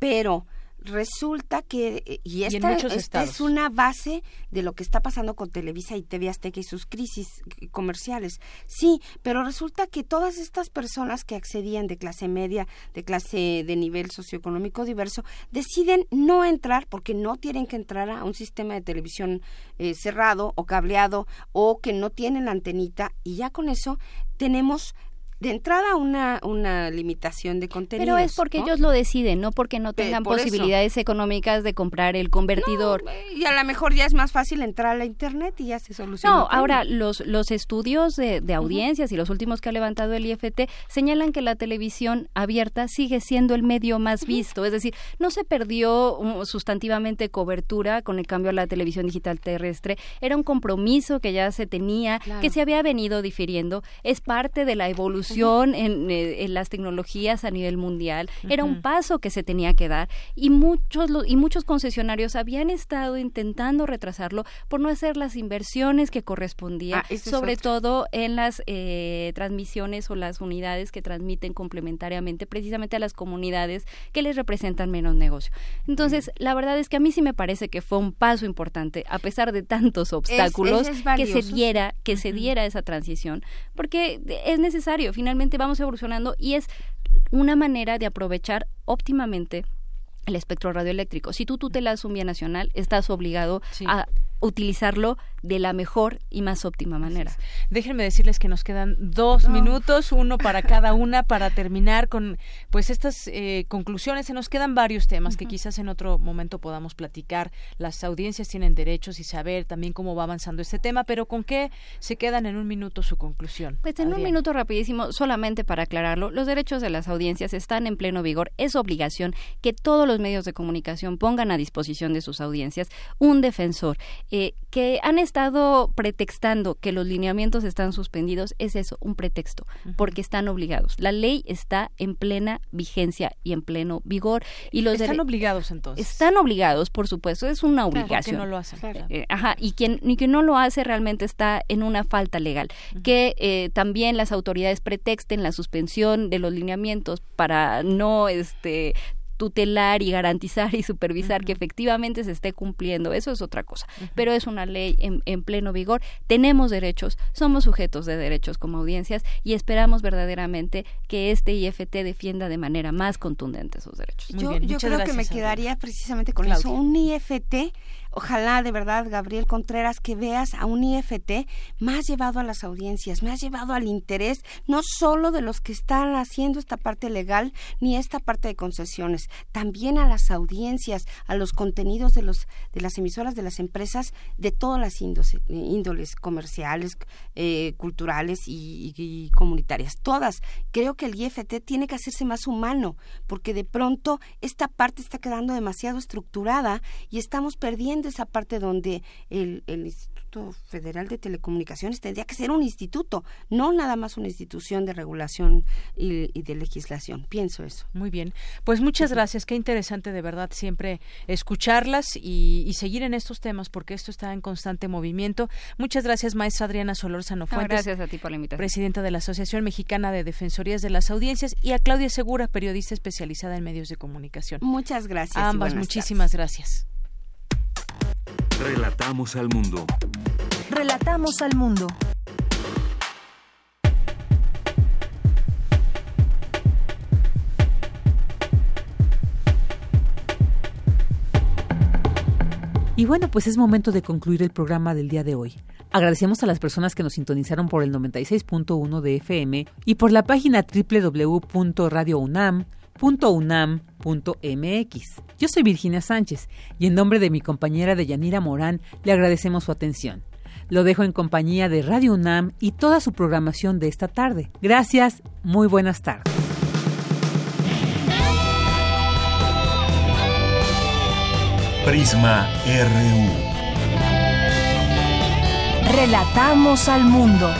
pero resulta que eh, y esta, es una base de lo que está pasando con Televisa y TV Azteca y sus crisis comerciales. Sí, pero resulta que todas estas personas que accedían de clase media, de clase de nivel socioeconómico diverso, deciden no entrar porque no tienen que entrar a un sistema de televisión eh, cerrado o cableado o que no tienen la antenita y ya con eso tenemos de entrada una, una limitación de contenido. Pero es porque ellos lo deciden, no porque no tengan posibilidades económicas de comprar el convertidor. y a lo mejor ya es más fácil entrar a la internet y ya se soluciona. No, ahora los, los estudios de, audiencias y los últimos que ha levantado el IFT señalan que la televisión abierta sigue siendo el medio más visto, es decir, no se perdió sustantivamente cobertura con el cambio a la televisión digital terrestre, era un compromiso que ya se tenía, que se había venido difiriendo, es parte de la evolución eh, en, las tecnologías a nivel mundial. Era un paso que se tenía que dar y muchos, y muchos concesionarios habían estado intentando retrasarlo por no hacer las inversiones que correspondían, ah, sobre todo en las eh, transmisiones o las unidades que transmiten complementariamente precisamente a las comunidades que les representan menos negocio. Entonces, la verdad es que a mí sí me parece que fue un paso importante, a pesar de tantos obstáculos, que se diera, que se diera esa transición, porque es necesario finalmente vamos evolucionando y es una manera de aprovechar óptimamente el espectro radioeléctrico. Si tú tutelas un bien nacional, estás obligado a utilizarlo de la mejor y más óptima manera. Déjenme decirles que nos quedan dos minutos, uno para cada una, para terminar con pues estas eh, conclusiones. Se nos quedan varios temas que quizás en otro momento podamos platicar. Las audiencias tienen derechos y saber también cómo va avanzando este tema, pero ¿con qué se quedan en un minuto su conclusión? Pues en un minuto rapidísimo, solamente para aclararlo, los derechos de las audiencias están en pleno vigor. Es obligación que todos los medios de comunicación pongan a disposición de sus audiencias un defensor eh, que han estado pretextando que los lineamientos están suspendidos, es eso, un pretexto, porque están obligados. La ley está en plena vigencia y en pleno vigor. Y los están obligados entonces. Están obligados, por supuesto, es una obligación. no lo hacen. Eh, ajá, y quien, ni que no lo hace realmente está en una falta legal. Que eh, también las autoridades pretexten la suspensión de los lineamientos para no este tutelar y garantizar y supervisar que efectivamente se esté cumpliendo. Eso es otra cosa. Pero es una ley en, pleno vigor. Tenemos derechos, somos sujetos de derechos como audiencias y esperamos verdaderamente que este IFT defienda de manera más contundente esos derechos. yo, creo que me quedaría precisamente con eso. Un IFT ojalá de verdad, Gabriel Contreras, que veas a un IFT más llevado a las audiencias, más llevado al interés, no solo de los que están haciendo esta parte legal ni esta parte de concesiones, también a las audiencias, a los contenidos de, los, de las emisoras de las empresas de todas las índoles, comerciales, eh, culturales y, comunitarias, todas. Creo que el IFT tiene que hacerse más humano, porque de pronto esta parte está quedando demasiado estructurada y estamos perdiendo esa parte donde el, el Instituto Federal de Telecomunicaciones tendría que ser un instituto, no nada más una institución de regulación y, de legislación. Pienso eso. Muy bien. Pues muchas gracias. Qué interesante de verdad siempre escucharlas y, seguir en estos temas porque esto está en constante movimiento. Muchas gracias, maestra Adriana Solórzano Fuentes. gracias a ti por la invitación. Presidenta de la Asociación Mexicana de Defensorías de las Audiencias y a Claudia Segura, periodista especializada en medios de comunicación. Muchas gracias. ambas, muchísimas gracias. Relatamos al mundo. Relatamos al mundo. Y bueno, pues es momento de concluir el programa del día de hoy. Agradecemos a las personas que nos sintonizaron por el 96.1 de FM y por la página www.radiounam.unam.mx. Yo soy Virginia Sánchez y en nombre de mi compañera Deyanira Morán le agradecemos su atención. Lo dejo en compañía de Radio UNAM y toda su programación de esta tarde. Gracias, muy buenas tardes. Prisma RU. Relatamos al mundo.